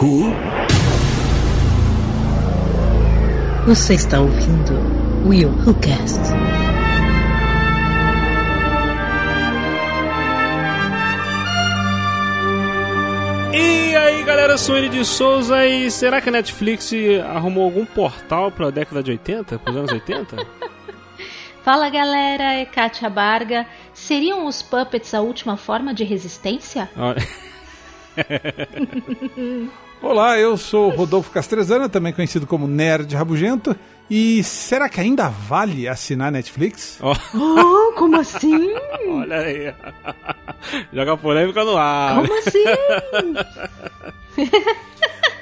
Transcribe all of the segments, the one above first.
Who? Você está ouvindo Will Who Cast. E aí galera, eu sou ele de Souza e será que a Netflix arrumou algum portal pra década de 80, pros anos 80? Fala galera, é Kátia Barga. Seriam os puppets a última forma de resistência? Olha, Olá, eu sou Rodolfo Castrezana, também conhecido como Nerd Rabugento. E será que ainda vale assinar Netflix? ó, Oh, como assim? olha aí. Joga polêmica no ar. Como assim?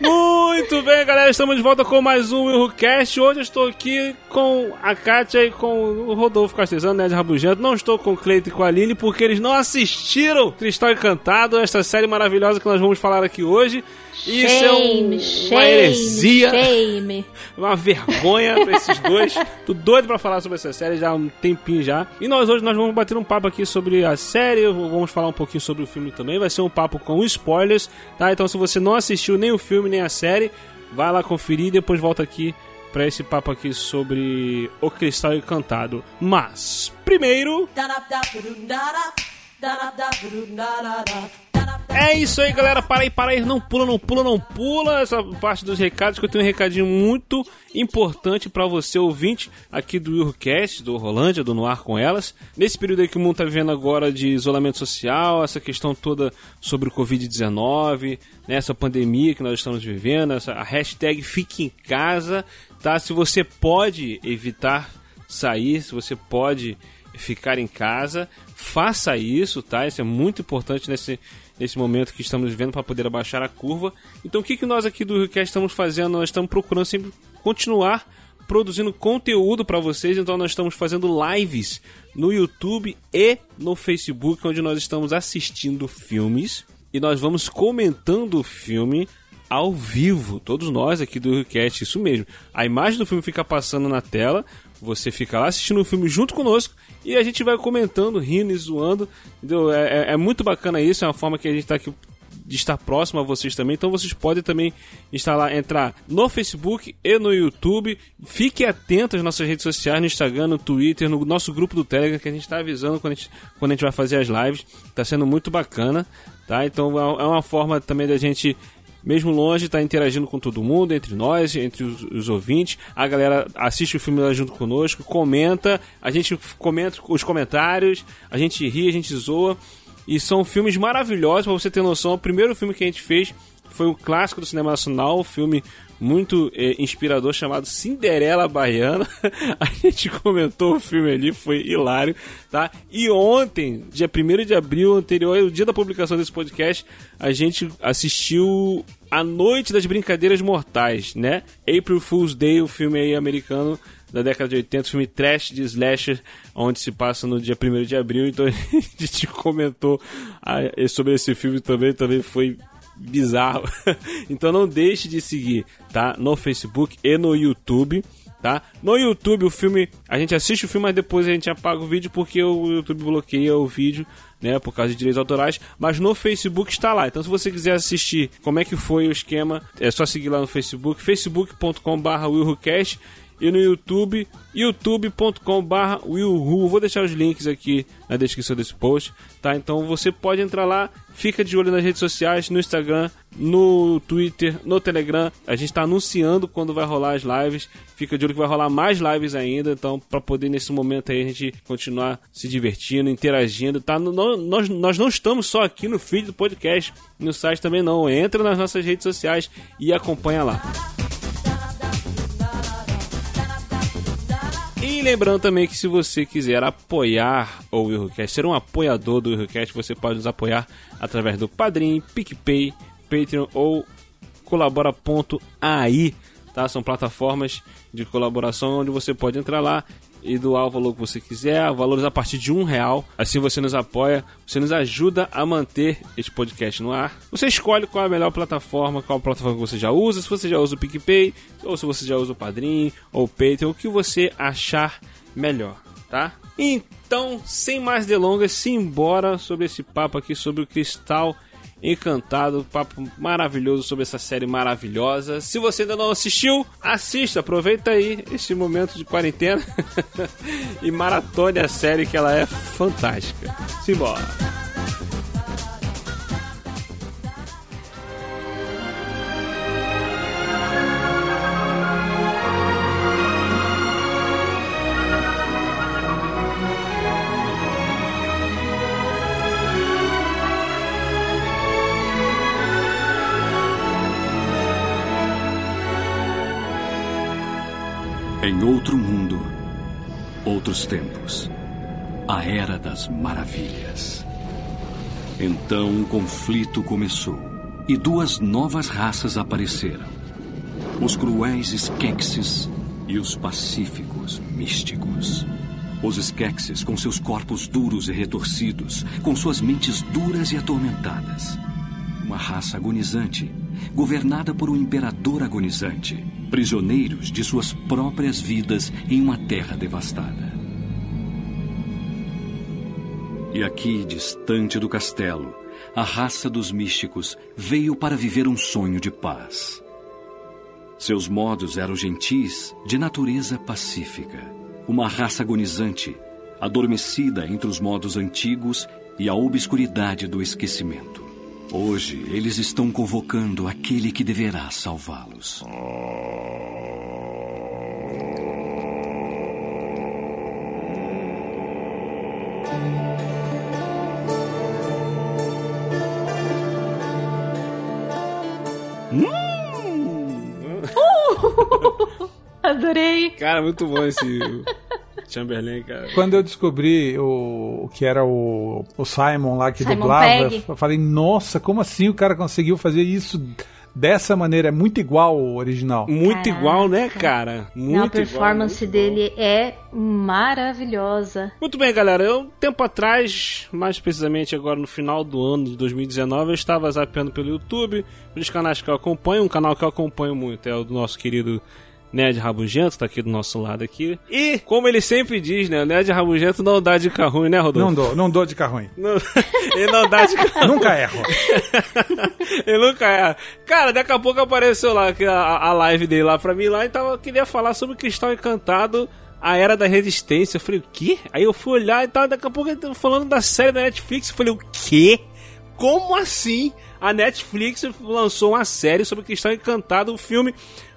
Muito bem, galera, estamos de volta com mais um WilhoCast. Hoje eu estou aqui com a Kátia e com o Rodolfo Castellano, Nerd Rabugento. Não estou com o Cleito e com a Aline porque eles não assistiram Cristal Encantado, esta série maravilhosa que nós vamos falar aqui hoje. E Isso é um, shame, uma heresia, shame. uma vergonha pra esses dois. Tô doido pra falar sobre essa série já há um tempinho já. E nós hoje nós vamos bater um papo aqui sobre a série, vamos falar um pouquinho sobre o filme também. Vai ser um papo com spoilers, tá? Então se você não assistiu nem o filme nem a série, vai lá conferir e depois volta aqui pra esse papo aqui sobre O Cristal Encantado. Mas, primeiro... É isso aí, galera. Para aí, para aí. Não pula, não pula, não pula. Essa parte dos recados, que eu tenho um recadinho muito importante para você, ouvinte, aqui do WilhoCast, do Rolândia, do Noir com Elas. Nesse período aí que o mundo tá vivendo agora de isolamento social, essa questão toda sobre o Covid-19, né, essa pandemia que nós estamos vivendo, essa, a hashtag Fique em Casa, tá? Se você pode evitar sair, se você pode ficar em casa, faça isso, tá? Isso é muito importante nesse, nesse momento que estamos vivendo para poder abaixar a curva. Então, o que, que nós aqui do RioCast estamos fazendo? Nós estamos procurando sempre continuar produzindo conteúdo para vocês. Então, nós estamos fazendo lives no YouTube e no Facebook, onde nós estamos assistindo filmes e nós vamos comentando o filme ao vivo, todos nós aqui do RioCast, isso mesmo. A imagem do filme fica passando na tela, você fica lá assistindo o filme junto conosco e a gente vai comentando, rindo e zoando. Entendeu? É, é- é muito bacana isso, é uma forma que a gente está aqui de estar próximo a vocês também. Então vocês podem também lá, entrar no Facebook e no YouTube. Fiquem atentos às nossas redes sociais, no Instagram, no Twitter, no nosso grupo do Telegram, que a gente está avisando quando a gente, quando a gente vai fazer as lives. Está sendo muito bacana, tá? Então é é uma forma também da gente mesmo longe, tá interagindo com todo mundo, entre nós, entre os, os ouvintes. A galera assiste o filme lá junto conosco, comenta, a gente comenta os comentários, a gente ri, a gente zoa. E são filmes maravilhosos, pra você ter noção. O primeiro filme que a gente fez foi um clássico do cinema nacional, um filme muito eh, inspirador chamado Cinderela Baiana. A gente comentou o filme ali, foi hilário, tá? E ontem, dia 1 de abril, anterior ao dia da publicação desse podcast, a gente assistiu A Noite das Brincadeiras Mortais, né? April Fool's Day, o filme aí americano da década de 80, filme trash de slasher, onde se passa no dia 1 de abril. Então a gente comentou ah, sobre esse filme também, também foi bizarro. então não deixe de seguir, tá? No Facebook e no YouTube. Tá? No YouTube o filme, a gente assiste o filme, mas depois a gente apaga o vídeo porque o YouTube bloqueia o vídeo, né, por causa de direitos autorais, mas no Facebook está lá. Então se você quiser assistir como é que foi o esquema, é só seguir lá no Facebook, facebook.com/willhucast e no YouTube, youtube.com.br willhu. Vou deixar os links aqui na descrição desse post, tá? Então você pode entrar lá, fica de olho nas redes sociais, no Instagram, no Twitter, no Telegram. A gente está anunciando quando vai rolar as lives. Fica de olho que vai rolar mais lives ainda, então para poder nesse momento aí a gente continuar se divertindo, interagindo, tá? Nós, nós não estamos só aqui no feed do podcast, no site também não. Entra nas nossas redes sociais e acompanha lá. Lembrando também que se você quiser apoiar o WilhoCast, ser um apoiador do WilhoCast, você pode nos apoiar através do Padrim, PicPay, Patreon ou colabora.ai, tá? São plataformas de colaboração onde você pode entrar lá e doar o valor que você quiser, valores a partir de um real. Assim você nos apoia, você nos ajuda a manter este podcast no ar. Você escolhe qual é a melhor plataforma, qual plataforma que você já usa, se você já usa o PicPay, ou se você já usa o Padrim, ou o Patreon, o que você achar melhor, tá? Então, sem mais delongas, simbora sobre esse papo aqui sobre o cristal Encantado, papo maravilhoso sobre essa série maravilhosa. Se você ainda não assistiu, assista, aproveita aí este momento de quarentena e maratone a série que ela é fantástica. Simbora! Em outro mundo, outros tempos, a Era das Maravilhas. Então um conflito começou e duas novas raças apareceram: os cruéis Skeksis e os pacíficos místicos. Os Skeksis, com seus corpos duros e retorcidos, com suas mentes duras e atormentadas. Uma raça agonizante, governada por um imperador agonizante, prisioneiros de suas próprias vidas em uma terra devastada. E aqui, distante do castelo, a raça dos místicos veio para viver um sonho de paz. Seus modos eram gentis, de natureza pacífica. Uma raça agonizante, adormecida entre os modos antigos e a obscuridade do esquecimento. Hoje eles estão convocando aquele que deverá salvá-los. Adorei. Cara, muito bom esse Chamberlain, cara. Quando eu descobri o, que era o, o Simon lá que Simon dublava, Pegg. eu falei, nossa, como assim o cara conseguiu fazer isso dessa maneira? É muito igual ao original. Muito Caraca. igual, né, cara? Muito Não, a igual, performance igual. dele é maravilhosa. Muito bem, galera. Eu, tempo atrás, mais precisamente agora no final do ano de 2019, eu estava zapeando pelo YouTube, pelos canais que eu acompanho. Um canal que eu acompanho muito é o do nosso querido Nerd Rabugento, tá aqui do nosso lado aqui. E, como ele sempre diz, né, o Nerd Rabugento não dá dica ruim, né, Rodolfo? Não dou, não dou de carro Não- ele não dá ruim. Nunca erro. Ele nunca é. Cara, daqui a pouco apareceu lá a, a live dele lá pra mim lá e tava, queria falar sobre Cristal Encantado, a Era da Resistência. Eu falei, o quê? Aí eu fui olhar e tal, daqui a pouco ele tava falando da série da Netflix. Eu falei, o quê? Como assim? A Netflix lançou uma série sobre Cristal Encantado, um filme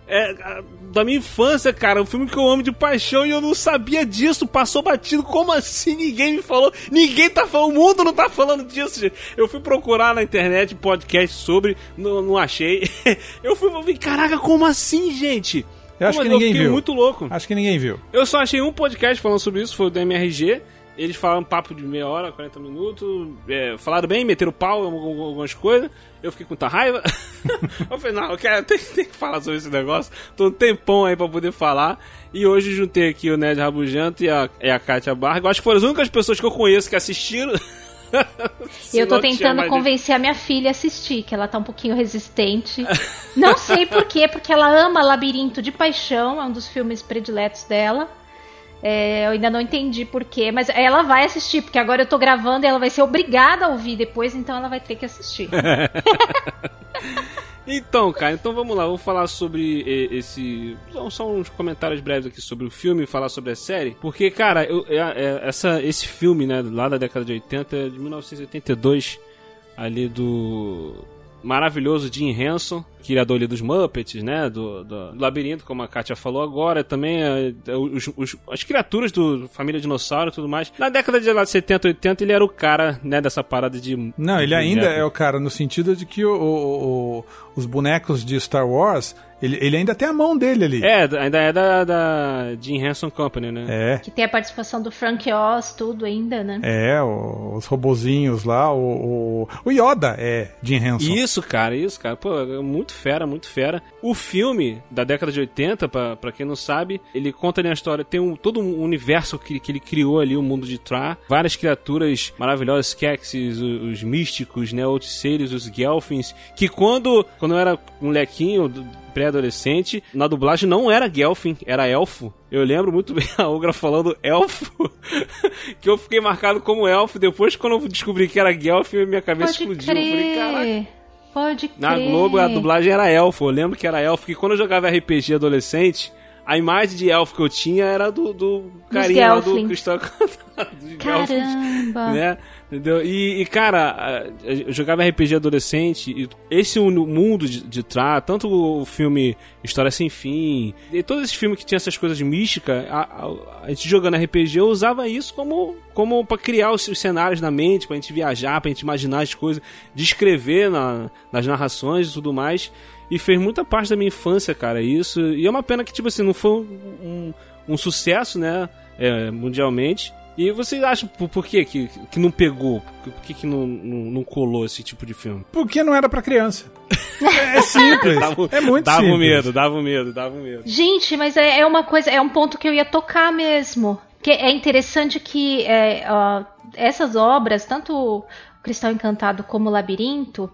é, da minha infância, cara. Um filme que eu amo de paixão e eu não sabia disso. Passou batido. Como assim? Ninguém me falou. Ninguém tá falando. O mundo não tá falando disso, gente. Eu fui procurar na internet podcast sobre. Não, não achei. Eu fui ver, caraca, como assim, gente? Eu acho Como que ninguém fiquei viu. muito louco. Acho que ninguém viu. Eu só achei um podcast falando sobre isso, foi o do MRG. Eles falaram um papo de meia hora, 40 minutos. é, falaram bem, meteram pau em algum- algumas coisas. Eu fiquei com muita raiva. eu falei, não, eu quero, tem, tem que falar sobre esse negócio. Tô um tempão aí pra poder falar. E hoje juntei aqui o Ned Rabugento e a, e a Kátia Barga. Eu acho que foram as únicas pessoas que eu conheço que assistiram. E eu tô tentando convencer a minha filha a assistir, que ela tá um pouquinho resistente. Não sei por quê, porque ela ama Labirinto de Paixão, é um dos filmes prediletos dela. É, eu ainda não entendi por quê, mas ela vai assistir, porque agora eu tô gravando e ela vai ser obrigada a ouvir depois, então ela vai ter que assistir. Então, cara, então vamos lá, vamos falar sobre esse. São uns comentários breves aqui sobre o filme, falar sobre a série. Porque, cara, eu- é- é- essa, esse filme, né, lá da década de 80, é de 1982, ali do maravilhoso Jim Henson, criador ali dos Muppets, né, do, do Labirinto, como a Katia falou agora, também é, é, os- os- as criaturas do Família Dinossauro e tudo mais. Na década de lá, 70, 80, ele era o cara, né, dessa parada de... Não, ele de ainda boneco. é o cara no sentido de que o- o- o- os bonecos de Star Wars, ele, ele ainda tem a mão dele ali. É, ainda é da, da Jim Henson Company, né? É. que tem a participação do Frank Oz, tudo ainda, né? É, o- os robozinhos lá, o, o, o Yoda é Jim Henson. Isso, cara, isso, cara. Pô, é muito muito fera, muito fera. O filme da década de 80, pra, pra quem não sabe, ele conta ali a história, tem um, todo um universo que, que ele criou ali, o mundo de Tra. Várias criaturas maravilhosas, Skeksis, os, os místicos, né? Outros seres, os Gelfins, que quando, quando eu era molequinho, pré-adolescente, na dublagem não era Gelfin, era elfo. Eu lembro muito bem a Ogra falando elfo, que eu fiquei marcado como elfo. Depois, quando eu descobri que era Gelfin, minha cabeça Pode explodiu. Eu falei, caraca. Pode crer. Na Globo a dublagem era elfo. Eu lembro que era elfo, que quando eu jogava RPG adolescente, a imagem de elfo que eu tinha era do, do carinha lá do. Cristal Caramba. Né? Entendeu? E, e, cara, eu jogava RPG adolescente e esse uni- mundo de, de Tra, tanto o filme História Sem Fim, e todos esses filmes que tinham essas coisas místicas, a, a- a gente jogando RPG, eu usava isso como, como para criar os, os cenários na mente, pra gente viajar, pra gente imaginar as coisas, descrever na, nas narrações e tudo mais. E fez muita parte da minha infância, cara, isso. E é uma pena que, tipo assim, não foi um, um, um sucesso, né, é, mundialmente. E vocês acham por, por que, que que não pegou? Por, que, que não, não, não colou esse tipo de filme? Porque não era pra criança. É simples. é muito dava simples. medo, dava medo, dava medo. Gente, mas é, é uma coisa, é um ponto que eu ia tocar mesmo. Que é interessante que é, ó, essas obras, tanto o Cristal Encantado como o Labirinto,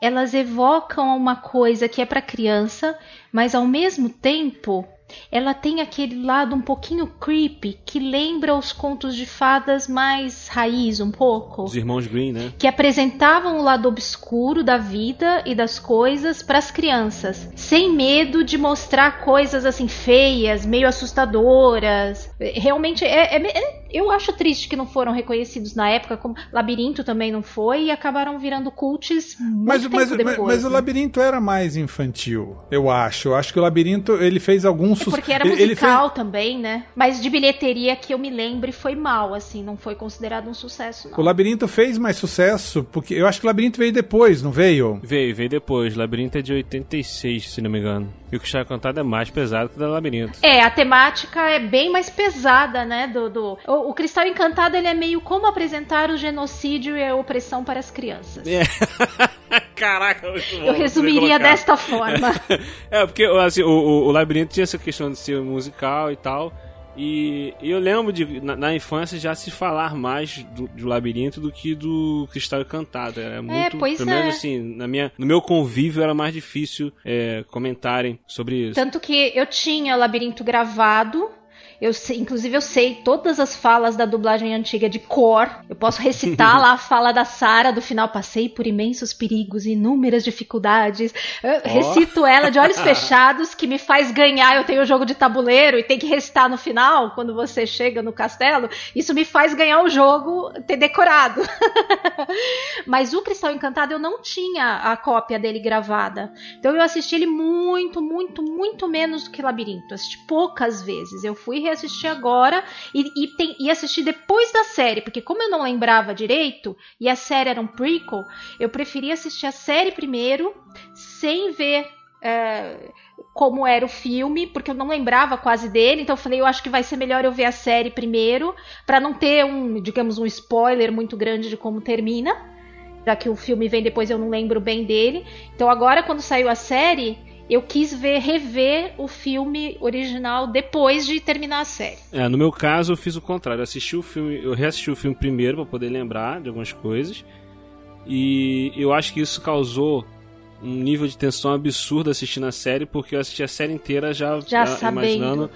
elas evocam uma coisa que é para criança, mas ao mesmo tempo ela tem aquele lado um pouquinho creepy que lembra os contos de fadas mais raiz um pouco Os irmãos Green, né? que apresentavam o lado obscuro da vida e das coisas para as crianças, sem medo de mostrar coisas assim feias, meio assustadoras. Realmente é, é- é- eu acho triste que não foram reconhecidos na época, como Labirinto também não foi e acabaram virando cults muito Mas, tempo mas, mas, depois. mas o né? labirinto era mais infantil, eu acho. Eu acho que o labirinto ele fez alguns É sus- porque era musical também, né? Mas de bilheteria que eu me lembre foi mal, assim, não foi considerado um sucesso, não. O labirinto fez mais sucesso porque eu acho que o labirinto veio depois, não veio? Veio, veio depois. Labirinto é de 86, se não me engano. E o que está cantado é mais pesado que o da Labirinto. É, a temática é bem mais pesada, né? Do, do... O, o Cristal Encantado ele é meio como apresentar o genocídio e a opressão para as crianças. É. Caraca, muito bom Eu resumiria desta forma. É, porque assim, o, o, o Labirinto tinha essa questão de ser musical e tal. E, eu lembro de, na, na infância, já se falar mais do, do Labirinto do que do Cristal Encantado. Era muito, pois pelo menos é. assim, na minha, no meu convívio era mais difícil é, comentarem sobre isso. Tanto que eu tinha o labirinto gravado. Eu sei, inclusive eu sei todas as falas da dublagem antiga de cor. Eu posso recitar lá a fala da Sara do final. Passei por imensos perigos e inúmeras dificuldades. Eu recito ela de olhos fechados, que me faz ganhar. Eu tenho o jogo de tabuleiro e tem que recitar no final, quando você chega no castelo. Isso me faz ganhar o jogo, ter decorado. Mas o Cristal Encantado eu não tinha a cópia dele gravada. Então eu assisti ele muito, muito, muito menos do que Labirinto. Assisti poucas vezes. Eu fui reassistir agora e, e, tem, e assisti depois da série, porque como eu não lembrava direito e a série era um prequel, eu preferia assistir a série primeiro, sem ver. é, como era o filme, porque eu não lembrava quase dele, então eu falei, eu acho que vai ser melhor eu ver a série primeiro, para não ter um, digamos, um spoiler muito grande de como termina já que o filme vem depois eu não lembro bem dele. Então agora quando saiu a série, eu quis ver rever o filme original depois de terminar a série. É, no meu caso eu fiz o contrário. Eu assisti o filme, eu reassisti o filme primeiro para poder lembrar de algumas coisas. E eu acho que isso causou um nível de tensão absurdo assistindo a série, porque eu assisti a série inteira já, Já sabendo. imaginando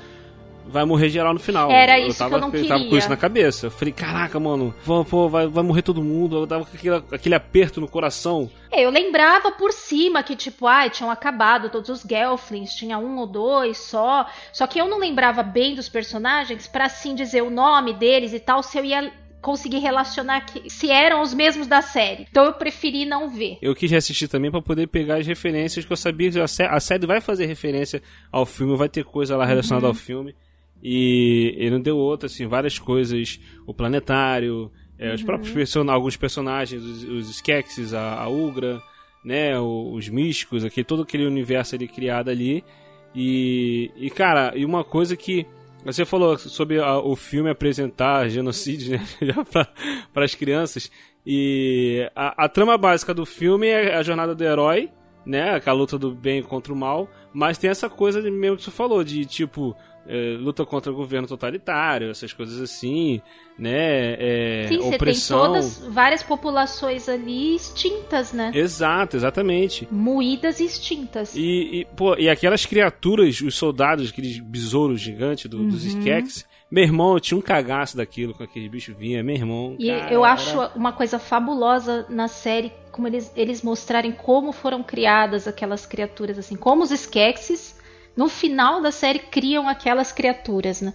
vai morrer geral no final. Era isso que tava, eu não tava com queria. isso na cabeça. Eu falei, caraca, mano, pô, vai, vai morrer todo mundo. Eu tava com aquele, aquele aperto no coração. É, eu lembrava por cima que, tipo, ai, tinham acabado todos os Gelflings, tinha um ou dois só. Só que eu não lembrava bem dos personagens pra assim dizer o nome deles e tal, se eu ia conseguir relacionar que, se eram os mesmos da série. Então eu preferi não ver. Eu quis reassistir também pra poder pegar as referências que eu sabia que a, sé a série vai fazer referência ao filme, vai ter coisa lá relacionada Uhum. ao filme. E ele não deu outra, assim, várias coisas. O planetário, é, os Uhum. próprios person alguns personagens, os, os Skeksis, a, a Ugra, né, o- os místicos, aquele, todo aquele universo ali criado ali. E, e cara, e uma coisa que você falou sobre a- o filme apresentar genocídio né, já para as crianças. E a, a trama básica do filme é a jornada do herói, né? Aquela luta do bem contra o mal. Mas tem essa coisa mesmo que você falou, de tipo, é, luta contra o governo totalitário, essas coisas assim, né? É, Sim, você tem opressão. todas, várias populações ali extintas, né? Exato, exatamente. Moídas e extintas. E, e, pô, e aquelas criaturas, os soldados, aqueles besouros gigantes do, dos Uhum. Skeks. Meu irmão, eu tinha um cagaço daquilo com aquele bicho vinha, meu irmão. E cara, eu era- acho uma coisa fabulosa na série como eles, eles mostrarem como foram criadas aquelas criaturas, assim, como os Skeksis, no final da série, criam aquelas criaturas, né?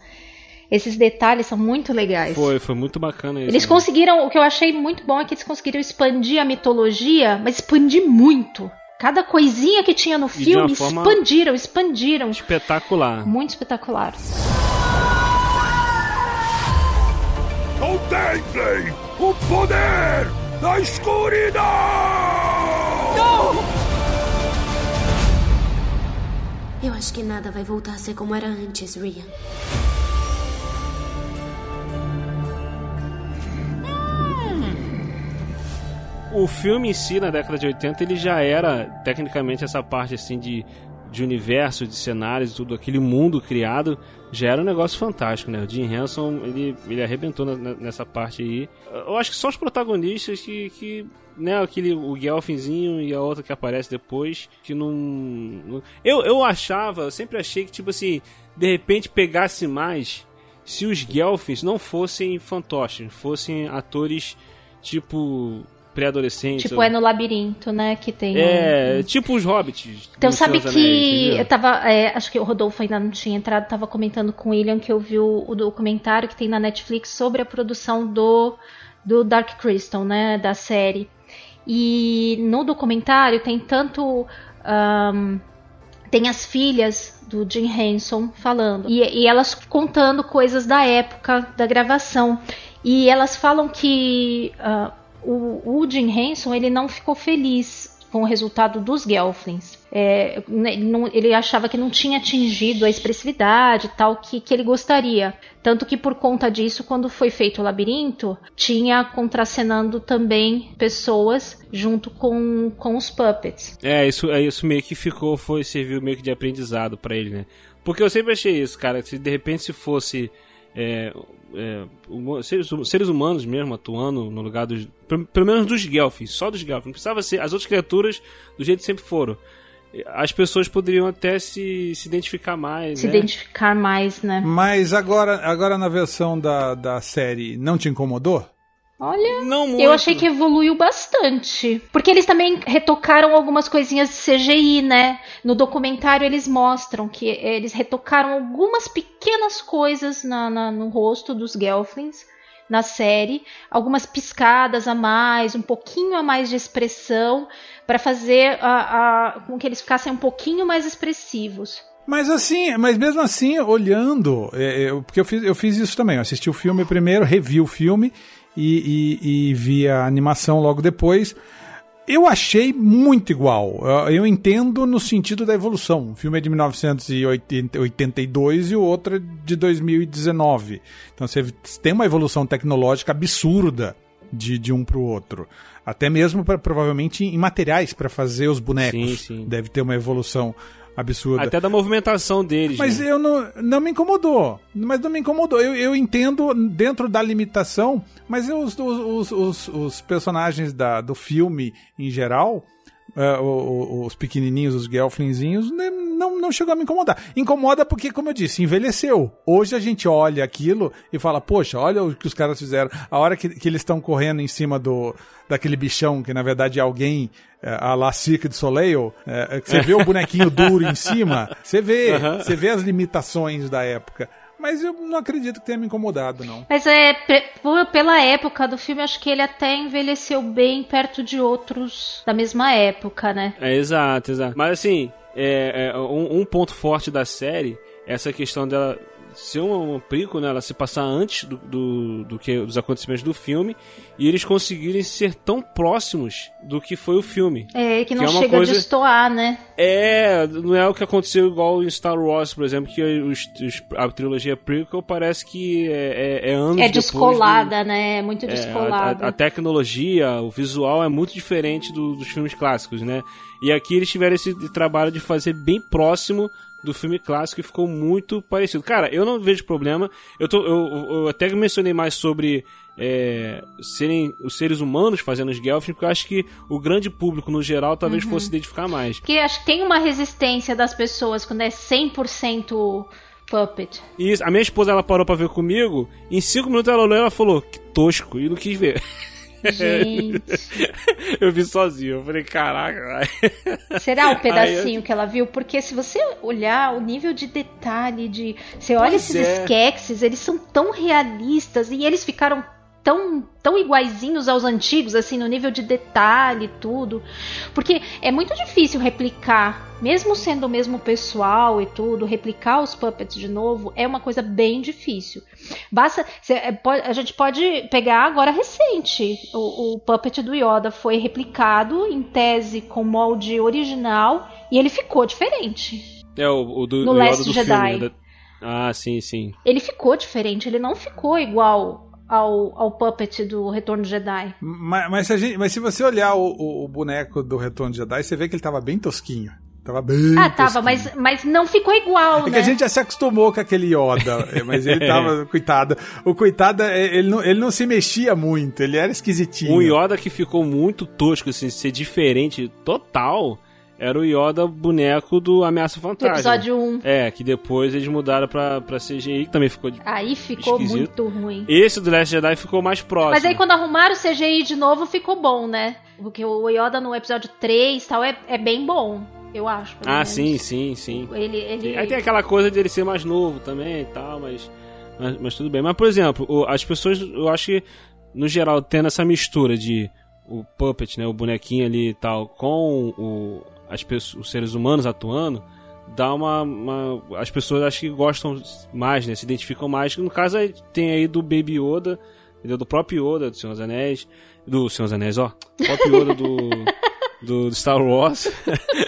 Esses detalhes são muito legais. Foi, foi muito bacana isso. Eles né? conseguiram, o que eu achei muito bom é que eles conseguiram expandir a mitologia, mas expandir muito. Cada coisinha que tinha no filme, expandiram, expandiram. Espetacular. Muito espetacular. Contemplem o poder da escuridão! Eu acho que nada vai voltar a ser como era antes, Rian. O filme em si, na década de 80, ele já era, tecnicamente, essa parte assim de, de universo, de cenários, tudo aquele mundo criado, já era um negócio fantástico, né? O Jim Henson, ele, ele arrebentou na- nessa parte aí. Eu acho que só os protagonistas que, que né, aquele, o Gelfinzinho e a outra que aparece depois, que não... não- Eu, eu achava, eu sempre achei que, tipo assim, de repente pegasse mais se os Gelfins não fossem fantoches, fossem atores, tipo, pré-adolescentes. Tipo, é no labirinto, né? Que tem. É, um- tipo os hobbits. Então sabe que Anéis, eu tava. é, acho que o Rodolfo ainda não tinha entrado, tava comentando com o William que eu vi o, o documentário que tem na Netflix sobre a produção do, do Dark Crystal, né? Da série. E no documentário tem tanto. ahn, tem as filhas do Jim Henson falando. E, e elas contando coisas da época da gravação. E elas falam que ah, o, o Jim Henson ele não ficou feliz com o resultado dos Gelflings. É, né, ele achava que não tinha atingido a expressividade tal que, que ele gostaria. Tanto que por conta disso, quando foi feito o labirinto, tinha contracenando também pessoas junto com, com os puppets. É, isso, é, isso meio que ficou, foi, serviu meio que de aprendizado pra ele, né? Porque eu sempre achei isso, cara, se de repente se fosse é, é, seres, seres humanos mesmo atuando no lugar dos. Pelo, menos dos Gelfins, só dos Gelfins. Não precisava ser as outras criaturas do jeito que sempre foram. As pessoas poderiam até se, se identificar mais. Se né? identificar mais, né? Mas agora, agora na versão da, da série, não te incomodou? Olha. Não muito. Eu achei que evoluiu bastante. Porque eles também retocaram algumas coisinhas de CGI, né? No documentário eles mostram que eles retocaram algumas pequenas coisas na- na- no rosto dos Gelflings na série. Algumas piscadas a mais, um pouquinho a mais de expressão. para fazer a, a- com que eles ficassem um pouquinho mais expressivos. Mas assim, mas mesmo assim, olhando, é, é, porque eu fiz, eu fiz isso também. Eu assisti o filme primeiro, revi o filme e, e- e vi a animação logo depois. Eu achei muito igual. Eu- entendo no sentido da evolução. O filme é de 1982 e o outro é de 2019. Então você tem uma evolução tecnológica absurda de, de um para o outro. Até mesmo pra, provavelmente em materiais para fazer os bonecos. Sim, sim. Deve ter uma evolução absurda. Até da movimentação deles. Mas né? eu não, não me incomodou. Mas não me incomodou. Eu, eu entendo dentro da limitação, mas eu- os, os, os, os personagens da, do filme em geral, eh, o- o- os pequenininhos, os Gelflingzinhos, né, não, não chegou a me incomodar. Incomoda porque, como eu disse, envelheceu. Hoje a gente olha aquilo e fala, poxa, olha o que os caras fizeram. A hora que, que eles estão correndo em cima do daquele bichão, que na verdade é alguém é, a la Cirque du Soleil, é, é, que você vê o bonequinho duro em cima, você vê, você vê as limitações da época. Mas eu não acredito que tenha me incomodado, não. Mas é pela época do filme, acho que ele até envelheceu bem perto de outros da mesma época, né? É, exato, exato. Mas assim, é, é, um, um ponto forte da série é essa questão dela ser uma, uma né? Ela se passar antes do, do, do que dos acontecimentos do filme e eles conseguirem ser tão próximos do que foi o filme. É, que não Que é chega coisa- a destoar, né? É, não é o que aconteceu igual em Star Wars, por exemplo, que os, os- a trilogia prequel parece que é, é, é anos É descolada, né? É muito do- é, descolada. a, a- a tecnologia, o visual é muito diferente do- dos filmes clássicos, né? E aqui eles tiveram esse trabalho de fazer bem próximo do filme clássico e ficou muito parecido. Cara, eu não vejo problema. Eu, tô, eu, eu até mencionei mais sobre é, serem os seres humanos fazendo os Gelfins, porque eu acho que o grande público, no geral, talvez fosse identificar mais. Porque acho que tem uma resistência das pessoas quando é 100% puppet. Isso, a minha esposa, ela parou pra ver comigo, em cinco minutos ela olhou e ela falou, que tosco, e não quis ver. Gente, eu vi sozinho, eu falei, caraca, vai." será o Aí pedacinho que ela viu? Porque se você olhar o nível de detalhe de, você olha Pois esses é. eles são tão realistas e eles ficaram tão tão iguaizinhos aos antigos assim no nível de detalhe e tudo. Porque é muito difícil replicar, mesmo sendo o mesmo pessoal e tudo, replicar os puppets de novo é uma coisa bem difícil. Basta, cê, é, a gente pode pegar agora recente. O, o puppet do Yoda foi replicado em tese com molde original e ele ficou diferente. É o, o do, No o Yoda Last do Jedi. filme. né? Ah, sim, sim. Ele ficou diferente, ele não ficou igual ao, ao puppet do Retorno Jedi. Mas, mas se, a gente- mas se você olhar o, o- o boneco do Retorno de Jedi, você vê que ele tava bem tosquinho. Tava bem. Ah, tava, tosquinho. mas, mas não ficou igual, É que né? a gente já se acostumou com aquele Yoda, mas ele tava, coitado. O coitado, é, ele não, ele não se mexia muito, ele era esquisitinho. Um Yoda que ficou muito tosco, assim, ser diferente total, era o Yoda boneco do Ameaça Fantasma. episódio 1. É, que depois eles mudaram pra, pra CGI, que também ficou... de- Aí ficou Esquisito. muito ruim. Esse do Last Jedi ficou mais próximo. Mas aí quando arrumaram o CGI de novo, ficou bom, né? Porque o Yoda no episódio 3 tal é, é bem bom, eu acho. Ah, menos. sim, sim, sim. Ele, ele... Aí tem aquela coisa dele ser mais novo também e tal, mas, mas, mas tudo bem. Mas, por exemplo, as pessoas, eu acho que, no geral, tendo essa mistura de o puppet, né, o bonequinho ali e tal, com o, as pessoas, os seres humanos atuando, dá uma, uma- As pessoas acho que gostam mais, né, se identificam mais. No caso, tem aí do Baby Yoda, entendeu? do próprio Yoda, do Senhor dos Anéis, do Senhor dos Anéis, ó, o próprio Yoda do, do, do Star Wars.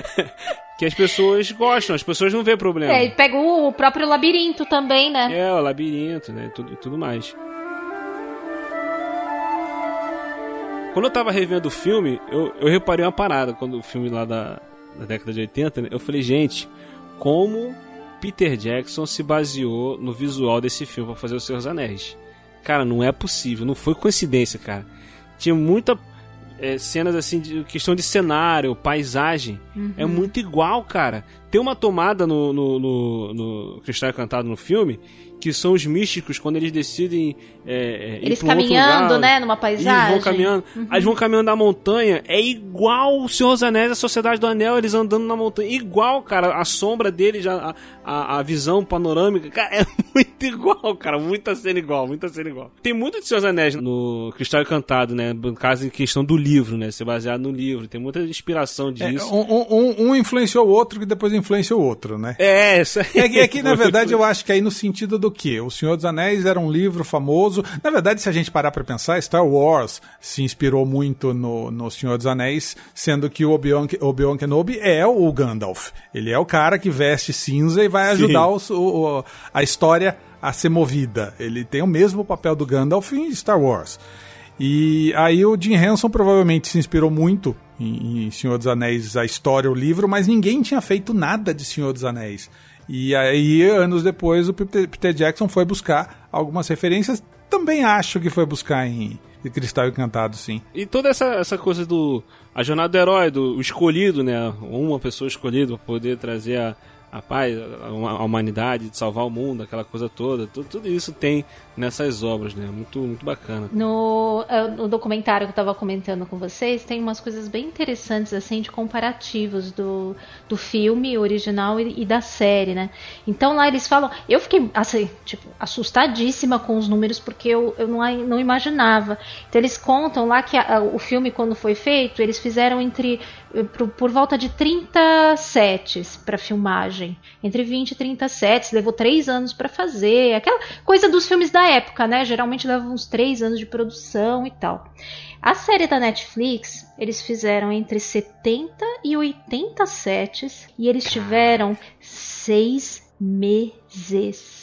que as pessoas gostam, as pessoas não vê problema. É, e pega o próprio labirinto também, né? É, o labirinto, né? Tudo, e tudo mais. Quando eu tava revendo o filme, eu, eu reparei uma parada quando o filme lá da, da década de 80, né? Eu falei, gente, como Peter Jackson se baseou no visual desse filme pra fazer os seus anéis. Cara, não é possível, não foi coincidência, cara. Tinha muita é, cenas assim de questão de cenário, paisagem. É muito igual, cara. Tem uma tomada no, no, no, no Cristal Cantado no filme que são os místicos quando eles decidem é, é, ir Eles pra outro caminhando, lugar. né, numa Eles paisagem. vão caminhando. Aí eles vão caminhando na montanha. É igual o Senhor dos Anéis, a Sociedade do Anel, eles andando na montanha. Igual, cara. A sombra deles, a, a, a visão panorâmica. Cara, é muito igual, cara. Muita cena igual, muita cena igual. Tem muito de Senhor dos Anéis no Cristal Encantado, né? No caso, em questão do livro, né? Ser baseado no livro. Tem muita inspiração É, disso. um, um- um influenciou o outro que depois influenciou o outro, né? É, essa É que, é que, na verdade, eu acho que aí no sentido do que? O Senhor dos Anéis era um livro famoso. Na verdade, se a gente parar pra pensar, Star Wars se inspirou muito no, no Senhor dos Anéis, sendo que o Obi-Wan Obi Kenobi é o Gandalf. Ele é o cara que veste cinza e vai ajudar o- o- a história a ser movida. Ele tem o mesmo papel do Gandalf em Star Wars. E aí o Jim Henson provavelmente se inspirou muito em, em Senhor dos Anéis, a história, o livro, mas ninguém tinha feito nada de Senhor dos Anéis. E aí, anos depois, o Peter, Jackson foi buscar algumas referências. Também acho que foi buscar em Cristal Encantado, sim. E toda essa, essa coisa do. A jornada do herói, do escolhido, né? Uma pessoa escolhida para poder trazer a, a paz, a, humanidade, de salvar o mundo, aquela coisa toda. Tudo, tudo isso tem nessas obras, né? Muito, muito bacana. No, eh, no documentário que eu tava comentando com vocês, tem umas coisas bem interessantes, assim, de comparativos do, do filme original e, e da série, né? Então lá eles falam. Eu fiquei, assim, tipo, assustadíssima com os números, porque eu, eu não, não imaginava. Então eles contam lá que a- o filme, quando foi feito, eles fizeram entre. eh, Por, por volta de 30 sets para filmagem. Entre 20 e 30 sets, levou três anos para fazer. Aquela coisa dos filmes da época, né? Geralmente leva uns três anos de produção e tal. A série da Netflix, eles fizeram entre 70 e 80 sets e eles tiveram seis meses.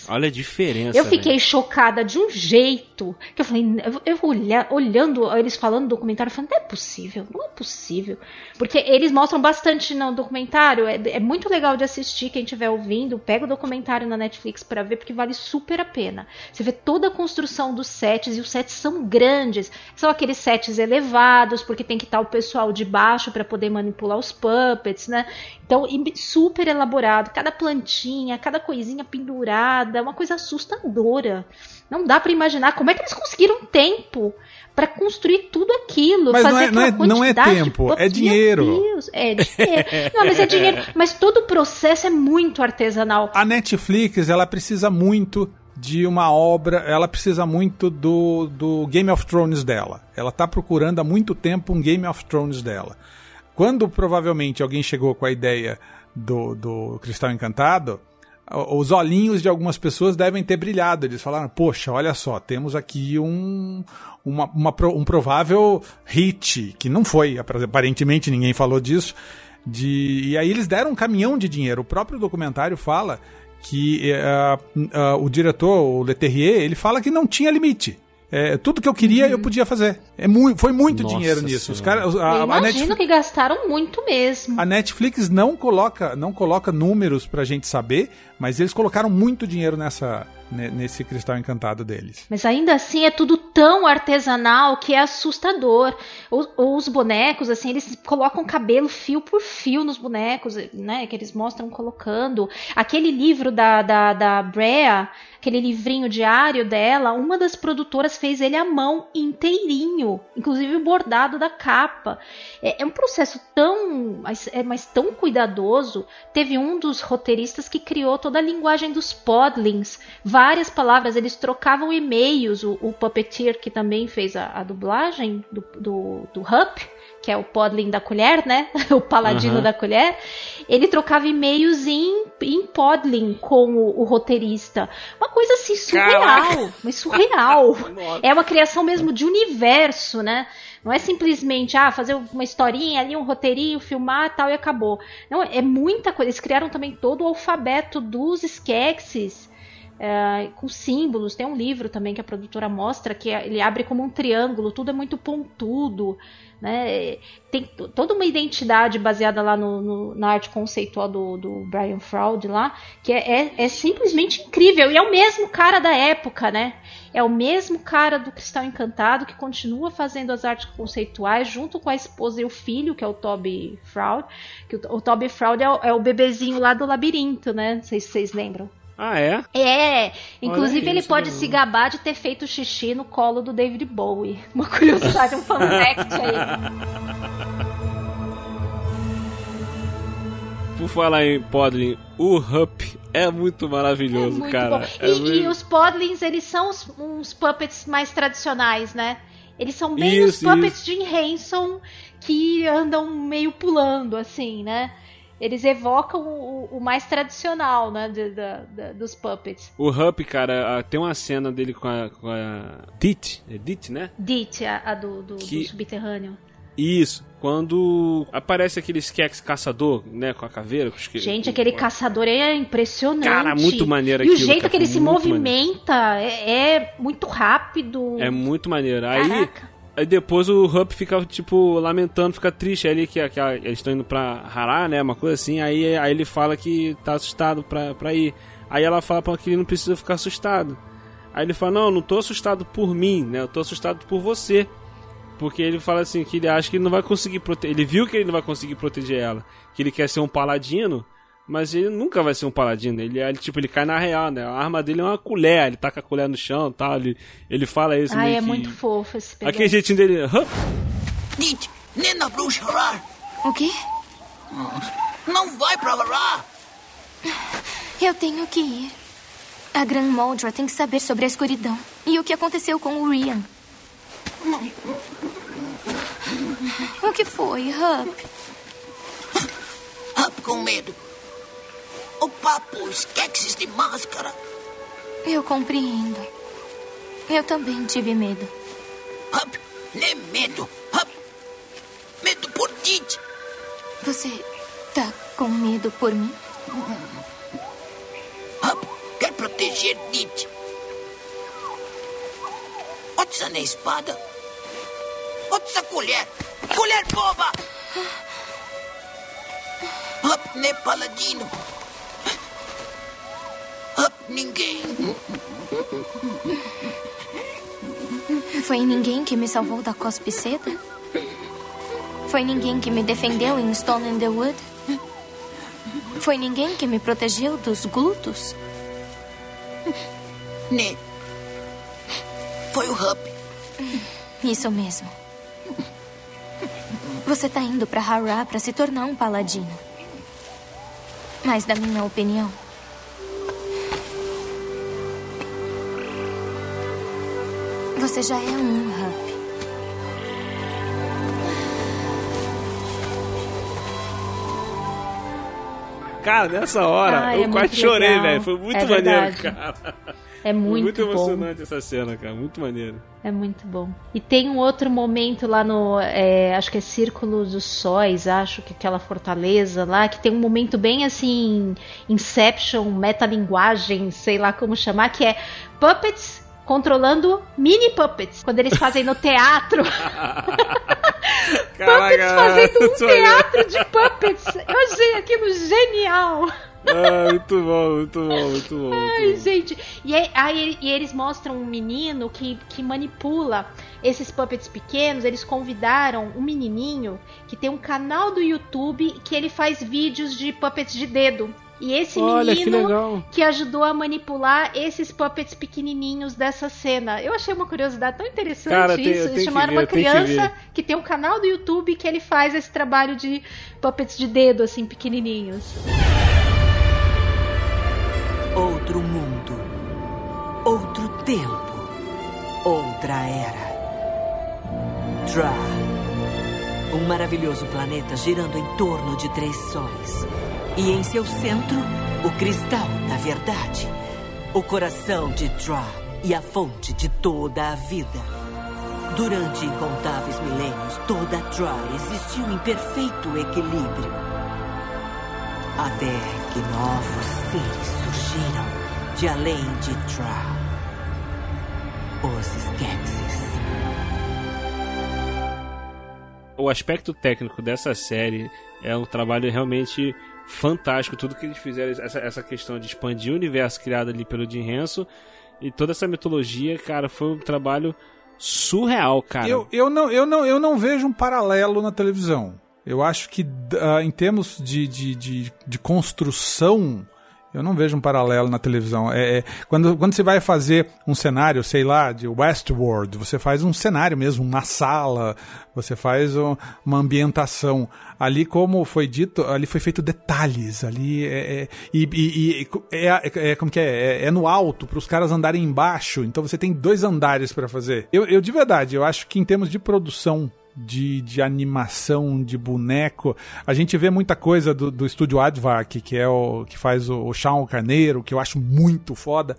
Olha a diferença. Eu fiquei né? chocada de um jeito que eu falei, eu, olhar, olhando eles falando no documentário, eu falei, não é possível, não é possível. Porque eles mostram bastante no documentário, é, é muito legal de assistir, quem estiver ouvindo, pega o documentário na Netflix para ver, porque vale super a pena. Você vê toda a construção dos sets, e os sets são grandes, são aqueles sets elevados, porque tem que estar o pessoal de baixo para poder manipular os puppets, né? Então, super elaborado, cada plantinha, cada coisinha pendurada, é uma coisa assustadora. Não dá para imaginar como é que eles conseguiram tempo para construir tudo aquilo. Mas fazer não é, não é, não é tempo, é dinheiro. Deus, é dinheiro. não, mas é dinheiro. Mas todo o processo é muito artesanal. A Netflix, ela precisa muito de uma obra, ela precisa muito do, do Game of Thrones dela. Ela está procurando há muito tempo um Game of Thrones dela. Quando provavelmente alguém chegou com a ideia do, do Cristal Encantado, os olhinhos de algumas pessoas devem ter brilhado. Eles falaram: Poxa, olha só, temos aqui um, uma, uma, um provável hit, que não foi, aparentemente ninguém falou disso. De, e aí eles deram um caminhão de dinheiro. O próprio documentário fala que uh, uh, o diretor, o Leterrier, ele fala que não tinha limite. É, tudo que eu queria eu podia fazer. É muito, foi muito Nossa dinheiro nisso. Os Senhora. caras, a, eu a imagino Netflix, que gastaram muito mesmo. a Netflix não coloca, não coloca números pra gente saber, mas eles colocaram muito dinheiro nessa, ne- nesse cristal encantado deles. Mas ainda assim é tudo tão artesanal que é assustador. Os, os bonecos, assim, eles colocam cabelo fio por fio nos bonecos, né? Que eles mostram colocando. Aquele livro da, da, da Brea, aquele livrinho diário dela, uma das produtoras fez ele à mão inteirinho, inclusive o bordado da capa. É, é um processo tão, mas, é, mas tão cuidadoso. Teve um dos roteiristas que criou toda a linguagem dos podlings, várias palavras, eles trocavam e-mails. O, o Puppeteer, que também fez a, a dublagem do, do, do Hup, que é o podling da colher, né? o paladino Aham. da colher. Ele trocava e-mails em, em podling com o, o roteirista. Uma coisa assim surreal, mas surreal. É uma criação mesmo de universo, né? Não é simplesmente ah, fazer uma historinha ali, um roteirinho, filmar tal e acabou. Não, é muita coisa. Eles criaram também todo o alfabeto dos Skeksis. É, com símbolos, tem um livro também que a produtora mostra que ele abre como um triângulo, tudo é muito pontudo, né? Tem toda uma identidade baseada lá no, no- na arte conceitual do, do Brian Froud lá, que é, é- é simplesmente incrível. E é o mesmo cara da época, né? É o mesmo cara do Cristal Encantado que continua fazendo as artes conceituais junto com a esposa e o filho, que é o Toby Froud. Que o, o Toby Froud é o, é o bebezinho lá do labirinto, né? Não sei se vocês lembram. Ah, é? É, inclusive aí, ele isso pode se gabar de ter feito xixi no colo do David Bowie. Uma curiosidade, um fact aí. Por falar em Podlin, o Hup é muito É maravilhoso, muito cara. É E, muito- e os Podlings, eles são uns, uns puppets mais tradicionais, né? Eles são bem Isso, os puppets de Hanson que andam meio pulando, assim, né? Eles evocam o, o mais tradicional, né? de- da- da- dos puppets. O Hup, cara, tem uma cena dele com a, com a Dit, é Dit, né? Dit, a, a do, do, do Que- subterrâneo. Isso, quando aparece aquele Skex caçador, né, com a caveira. Com Gente, com- aquele com- caçador é impressionante. Cara, muito maneiro E o aquilo, jeito cara, que ele se movimenta é, é muito rápido. É muito maneiro. Caraca. aí depois o Hup fica, tipo, lamentando, fica triste. Aí ele, que, que eles estão indo pra Hará, né, uma coisa assim. Aí, aí ele fala que tá assustado pra, pra ir. Aí ela fala pra que ele não precisa ficar assustado. Aí ele fala, não, não tô assustado por mim, né, eu tô assustado por você. Porque ele fala assim, que ele acha que ele não vai conseguir proteger. Ele viu que ele não vai conseguir proteger ela. Que ele quer ser um paladino, mas ele nunca vai ser um paladino. Ele, ele tipo, ele cai na real, né? A arma dele é uma colher, ele taca a colher no chão e tal. Ele, ele fala isso Ai, meio é que- muito fofo esse pedaço. Aquele jeitinho dele. "Hã? Dit, Nena Bruce Harar. O quê? Não vai pra Harar. Eu tenho que ir. A Gran Moldra tem que saber sobre a escuridão. E o que aconteceu com o Rian. O que foi, Hub? Up com medo. O papo, esqueces de máscara. Eu compreendo. Eu também tive medo. Hup, nem medo. Hup, medo por Dit. Você tá com medo por mim? Hup, quer proteger Dit. Otsa na espada. Otsa colher. Colher boba. Hup, ne paladino. Hup, ninguém. Foi ninguém que me salvou da cospiceta? Foi ninguém que me defendeu em Stone in the Wood? Foi ninguém que me protegeu dos glutos? Ne. Foi o Hup. Isso mesmo. Você tá indo pra Hará pra se tornar um paladino. Mas, na minha opinião, você já é um Hup. Cara, nessa hora Ah, eu é quase chorei, velho. Foi muito É maneiro, verdade. cara. É muito, muito bom. emocionante essa cena, cara. Muito maneiro. É muito bom. E tem um outro momento lá no. é, acho que é Círculo dos Sóis, acho que aquela fortaleza lá, que tem um momento bem assim. Inception, metalinguagem, sei lá como chamar, que é puppets controlando mini puppets. Quando eles fazem no teatro. puppets fazendo um teatro de puppets. Eu achei aquilo genial. Ah, muito bom, muito bom, muito bom. muito Ai, bom. gente. E, aí- e eles mostram um menino que, que manipula esses puppets pequenos. Eles convidaram um menininho que tem um canal do YouTube que ele faz vídeos de puppets de dedo. E esse Olha, que menino legal. que ajudou a manipular esses puppets pequenininhos dessa cena. Eu achei uma curiosidade tão interessante Cara, tem- isso. tenho Eles que chamaram ver, uma que criança ver. que tem um canal do YouTube que ele faz esse trabalho de puppets de dedo, assim, pequenininhos. Outro mundo. Outro tempo. Outra era. Dra. Um maravilhoso planeta girando em torno de três sóis. E em seu centro, o cristal da verdade. O coração de Dra e a fonte de toda a vida. Durante incontáveis milênios, toda Dra existiu em perfeito equilíbrio. Até que novos seres surgiram de além de Tra. Os Skeksis. O aspecto técnico dessa série é um trabalho realmente fantástico. Tudo que eles fizeram, essa, essa questão de expandir o universo criado ali pelo Jim Henson e toda essa mitologia, cara, foi um trabalho surreal, cara. Eu, eu, não, eu, não, eu não vejo um paralelo na televisão. Eu acho que, ah, em termos de, de, de, de construção, eu não vejo um paralelo na televisão. É, é, quando, quando você vai fazer um cenário, sei lá, de Westworld, você faz um cenário mesmo, uma sala, você faz um- uma ambientação. Ali, como foi dito, ali foi feito detalhes. Ali é, é- e, e- é, é- é- como que é? É, é no alto para os caras andarem embaixo. Então você tem dois andares para fazer. Eu, eu de verdade, eu acho que em termos de produção de, de animação de boneco. A gente vê muita coisa do, do estúdio Advac, que é o que faz o, o Shawn Carneiro, que eu acho muito foda,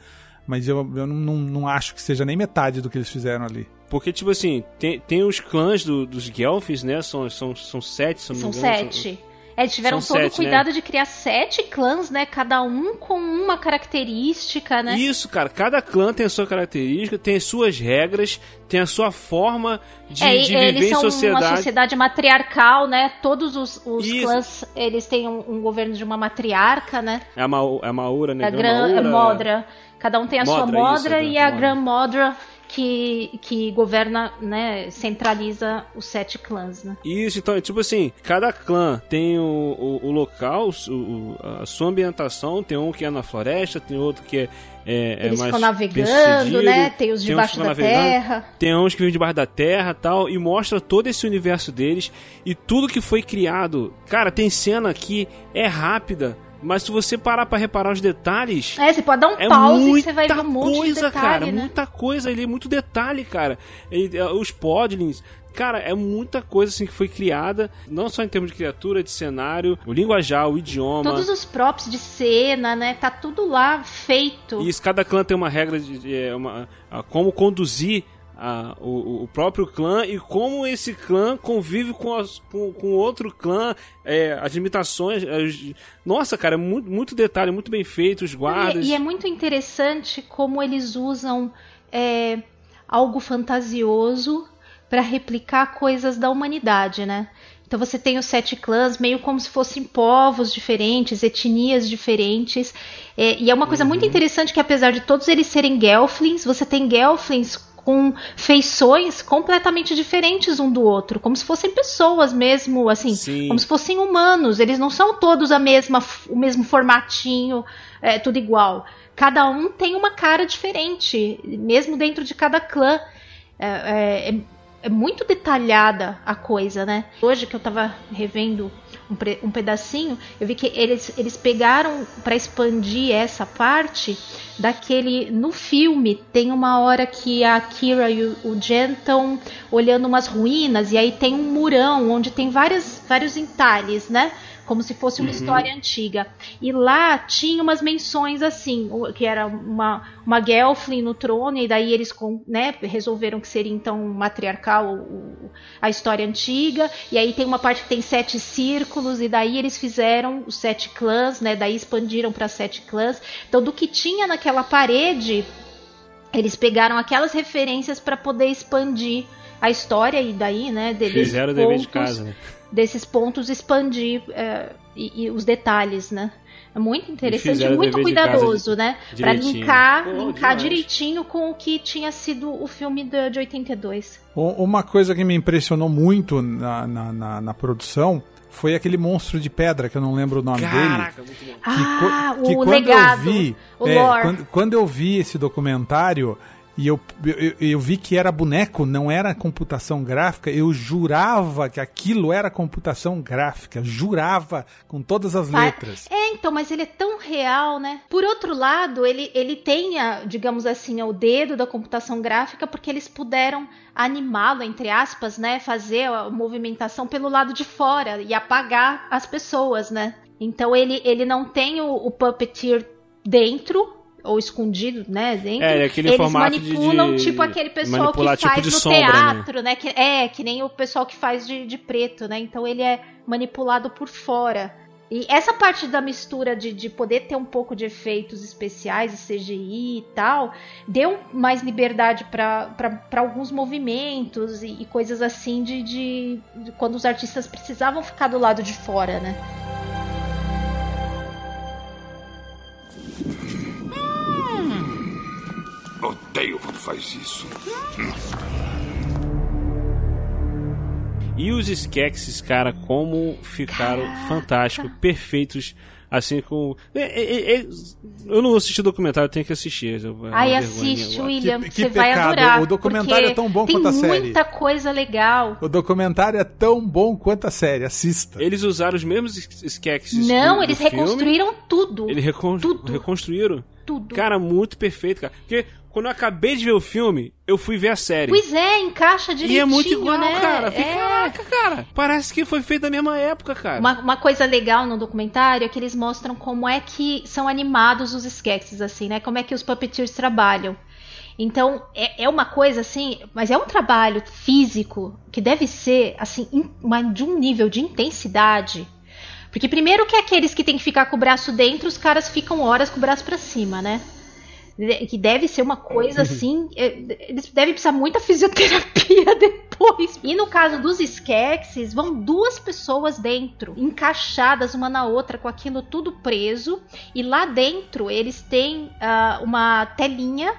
mas eu, eu não, não, não acho que seja nem metade do que eles fizeram ali. Porque, tipo assim, tem, tem os clãs do- dos Gelfs, né? São, são, são sete, se não São me engano. sete. É, eles tiveram São todo o sete, né? cuidado de criar sete clãs, né? Cada um com uma característica, né? Isso, cara. Cada clã tem a sua característica, tem as suas regras, tem a sua forma de, é, de eles viver em são sociedade. uma sociedade matriarcal, né? Todos os, os clãs, eles têm um, um governo de uma matriarca, né? É a, Mau, é a Maura, né? A Gran Gran Maura. Modra. Cada um tem a sua Modra, isso, Modra Gran e a Modra. Gran Modra que, que governa, né? Centraliza os sete clãs, né? Isso, então, é tipo assim, cada clã tem o, o, o local, o- a sua ambientação, tem um que é na floresta, tem outro que é, é, é Eles mais ficam navegando, né? Tem os debaixo da terra. Tem uns que vivem debaixo da terra tal, e mostra todo esse universo deles e tudo que foi criado. Cara, tem cena que é rápida, Mas se você parar pra reparar os detalhes. É, você pode dar um é pause e você vai ver um monte coisa, de detalhe, cara. né? Muita coisa ali, muito detalhe, cara. Eh, os podlings. Cara, é muita coisa assim que foi criada, não só em termos de criatura, de cenário, o linguajar, o idioma. Todos os props de cena, né? Tá tudo lá feito. E isso, cada clã tem uma regra de, de é, uma, como conduzir a, o, o próprio clã e como esse clã convive com, as, com, com outro clã, é, as limitações. as- nossa, cara, é muito, muito detalhe, muito bem feito, os guardas. E, e é muito interessante como eles usam é, algo fantasioso para replicar coisas da humanidade, né? Então você tem os sete clãs meio como se fossem povos diferentes, etnias diferentes. É, e é uma coisa muito interessante que apesar de todos eles serem Gelflings, você tem Gelflings com feições completamente diferentes um do outro, como se fossem pessoas mesmo, assim, Sim. como se fossem humanos. Eles não são todos a mesma, o mesmo formatinho, é, tudo igual. Cada um tem uma cara diferente, mesmo dentro de cada clã. É, é- é muito detalhada a coisa, né? Hoje que eu tava revendo um, um pedacinho, eu vi que eles, eles pegaram para expandir essa parte daquele. No filme, tem uma hora que a Kira e o, o Jen estão olhando umas ruínas, e aí tem um murão onde tem várias, vários entalhes, né? Como se fosse uma história antiga. E lá tinha umas menções assim, que era uma, uma Gelfling no trono, e daí eles né, resolveram que seria então matriarcal a história antiga. E aí tem uma parte que tem sete círculos, e daí eles fizeram os sete clãs, né? Daí expandiram para sete clãs. Então, do que tinha naquela parede, eles pegaram aquelas referências para poder expandir a história, e daí, né, deles Fizeram o dever de casa, né? Desses pontos expandir é, e, e os detalhes, né? É muito interessante, muito cuidadoso, né? Pra direitinho. linkar, Pô, linkar direitinho com o que tinha sido o filme de, de 82. U- Uma coisa que me impressionou muito na, na, na- na produção foi aquele monstro de pedra, que eu não lembro o nome dele. Caraca, muito bom. que, Ah, que o quando legado, eu vi, o é, lore. quando, quando eu vi esse documentário e eu, eu, eu vi que era boneco, não era computação gráfica, eu jurava que aquilo era computação gráfica, jurava com todas as Pa- letras. É, então, mas ele é tão real, né? Por outro lado, ele, ele tem, a, digamos assim, o dedo da computação gráfica porque eles puderam animá-lo, entre aspas, né? Fazer a movimentação pelo lado de fora e apagar as pessoas, né? Então ele, ele não tem o, o puppeteer dentro ou escondido, né? Dentro. É, aquele Eles formato de- manipulam de tipo aquele pessoal que tipo faz de no sombra, né? teatro, né? Que, é, que nem o pessoal que faz de, de preto, né? Então ele é manipulado por fora. E essa parte da mistura de, de poder ter um pouco de efeitos especiais e CGI e tal, deu mais liberdade para alguns movimentos e, e coisas assim de, de, de quando os artistas precisavam ficar do lado de fora, né? Odeio quando faz isso. E os Skeksis, cara, como ficaram fantásticos, perfeitos, assim com. É, é, é, eu não assisti o documentário, eu tenho que assistir. é vergonha assiste, agora. William, Que- que você vai pecado, adorar. o documentário é tão bom tem quanto a série. muita coisa legal. O documentário é tão bom quanto a série, assista. Eles usaram os mesmos Skeksis. Não, do- do eles filme. reconstruíram tudo. Eles recon- Tudo. reconstruíram? Tudo. Cara, muito perfeito, cara. Porque quando eu acabei de ver o filme, eu fui ver a série. Pois é, encaixa e direitinho, é muito igual, né? cara. Fica, É. Caraca, cara. Parece que foi feito na mesma época, cara. Uma, uma coisa legal no documentário é que eles mostram como é que são animados os sketches, assim, né? Como é que os puppeteers trabalham. Então, é, é uma coisa assim, mas é um trabalho físico que deve ser, assim, in- uma- de um nível de intensidade. Porque primeiro que aqueles que tem que ficar com o braço dentro, os caras ficam horas com o braço pra cima, né? Que deve ser uma coisa assim. é, Eles devem precisar muita fisioterapia depois. E no caso dos Skeksis, vão duas pessoas dentro, encaixadas uma na outra, com aquilo tudo preso. E lá dentro eles têm ah, uma telinha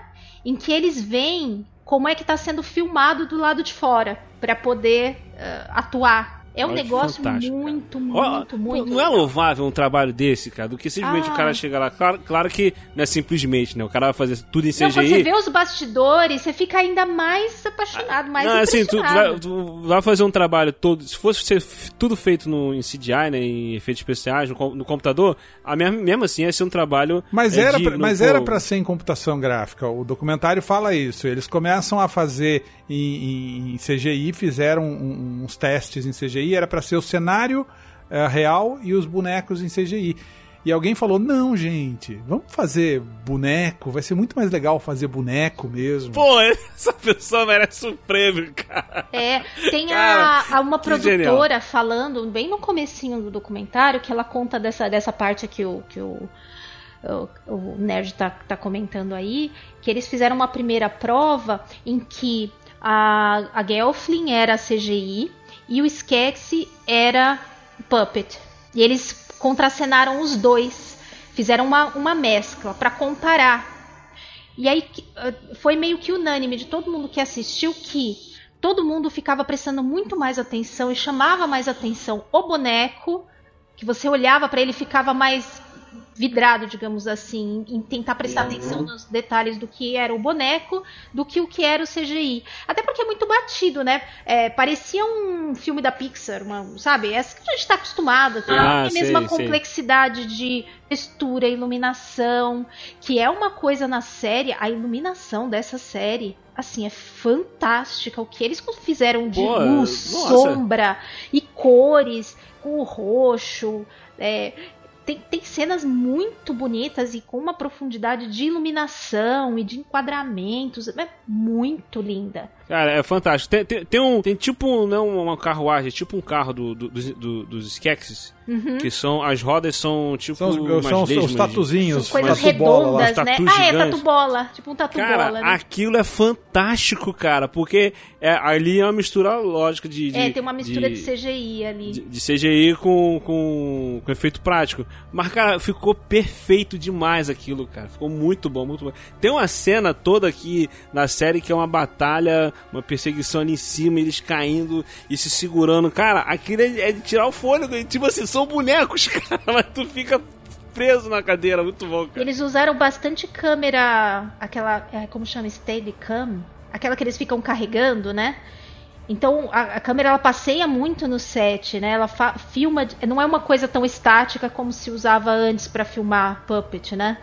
em que eles veem como é que está sendo filmado do lado de fora para poder ah, atuar. É um negócio fantástico, muito, muito, muito. Não é louvável um trabalho desse, cara, do que simplesmente Ah. o cara chega lá. Claro, claro que não é simplesmente, né? O cara vai fazer tudo em Não, quando você CGI. vê os bastidores, você fica ainda mais apaixonado, mais não, assim, tu, tu impressionado. vai, tu vai fazer um trabalho todo. Se fosse ser tudo feito no, em CGI, né? Em efeitos especiais, no, no computador, a mesmo, mesmo assim ia ser um trabalho. Mas é, era, digno, pra, mas pô. era pra ser em computação gráfica. O documentário fala isso. Eles começam a fazer em, em CGI, fizeram uns testes em CGI, era pra ser o cenário eh, real e os bonecos em CGI. E alguém falou: não, gente, vamos fazer boneco, vai ser muito mais legal fazer boneco mesmo. Pô, essa pessoa merece um prêmio, cara. É, tem Cara, a, a uma produtora falando bem no comecinho do documentário que ela conta dessa, dessa parte que o, que o, o, o Nerd tá, tá comentando aí, que eles fizeram uma primeira prova em que a, a Gelfling era CGI e o Skeksis era Puppet. E eles contracenaram os dois, fizeram uma, uma mescla para comparar. E aí eh, foi meio que unânime de todo mundo que assistiu que todo mundo ficava prestando muito mais atenção e chamava mais atenção o boneco, que você olhava para ele ficava mais vidrado, digamos assim, em tentar prestar atenção nos detalhes do que era o boneco, do que o que era o CGI. Até porque é muito batido, né? É, parecia um filme da Pixar, uma, sabe? Essa que a gente está acostumado, tem Ah, a mesma sei, sei. complexidade de textura, iluminação, que é uma coisa na série, a iluminação dessa série, assim, é fantástica. O que eles fizeram de Pô, luz, nossa. sombra e cores, com o roxo, é, tem, tem cenas muito bonitas e com uma profundidade de iluminação e de enquadramentos. É muito linda. Cara, é fantástico. Tem, tem, tem um. Tem tipo, não uma carruagem, tipo um carro do, do- do- dos Skeksis. Uhum. Que são. As rodas são tipo. São os, umas são os- os tatuzinhos, São coisas tatu bola redondas, né? tatu Ah, é gigante. tatu bola. Tipo um tatu Cara, bola. Né? aquilo é fantástico, cara. Porque é, ali é uma mistura lógica de. de é, tem uma mistura de, CGI ali. de, de CGI com, com, com efeito prático. Mas, cara, ficou perfeito demais aquilo, cara. Ficou muito bom, muito bom. Tem uma cena toda aqui na série que é uma batalha, uma perseguição ali em cima, eles caindo e se segurando. Cara, aquilo é, é de tirar o fôlego. E, tipo assim, são bonecos, cara. Mas tu fica preso na cadeira. Muito bom, cara. Eles usaram bastante câmera, aquela, é, como chama, Steadicam, aquela que eles ficam carregando, né? Então a, a câmera ela passeia muito no set, né? Ela filma, não é uma coisa tão estática como se usava antes para filmar puppet, né?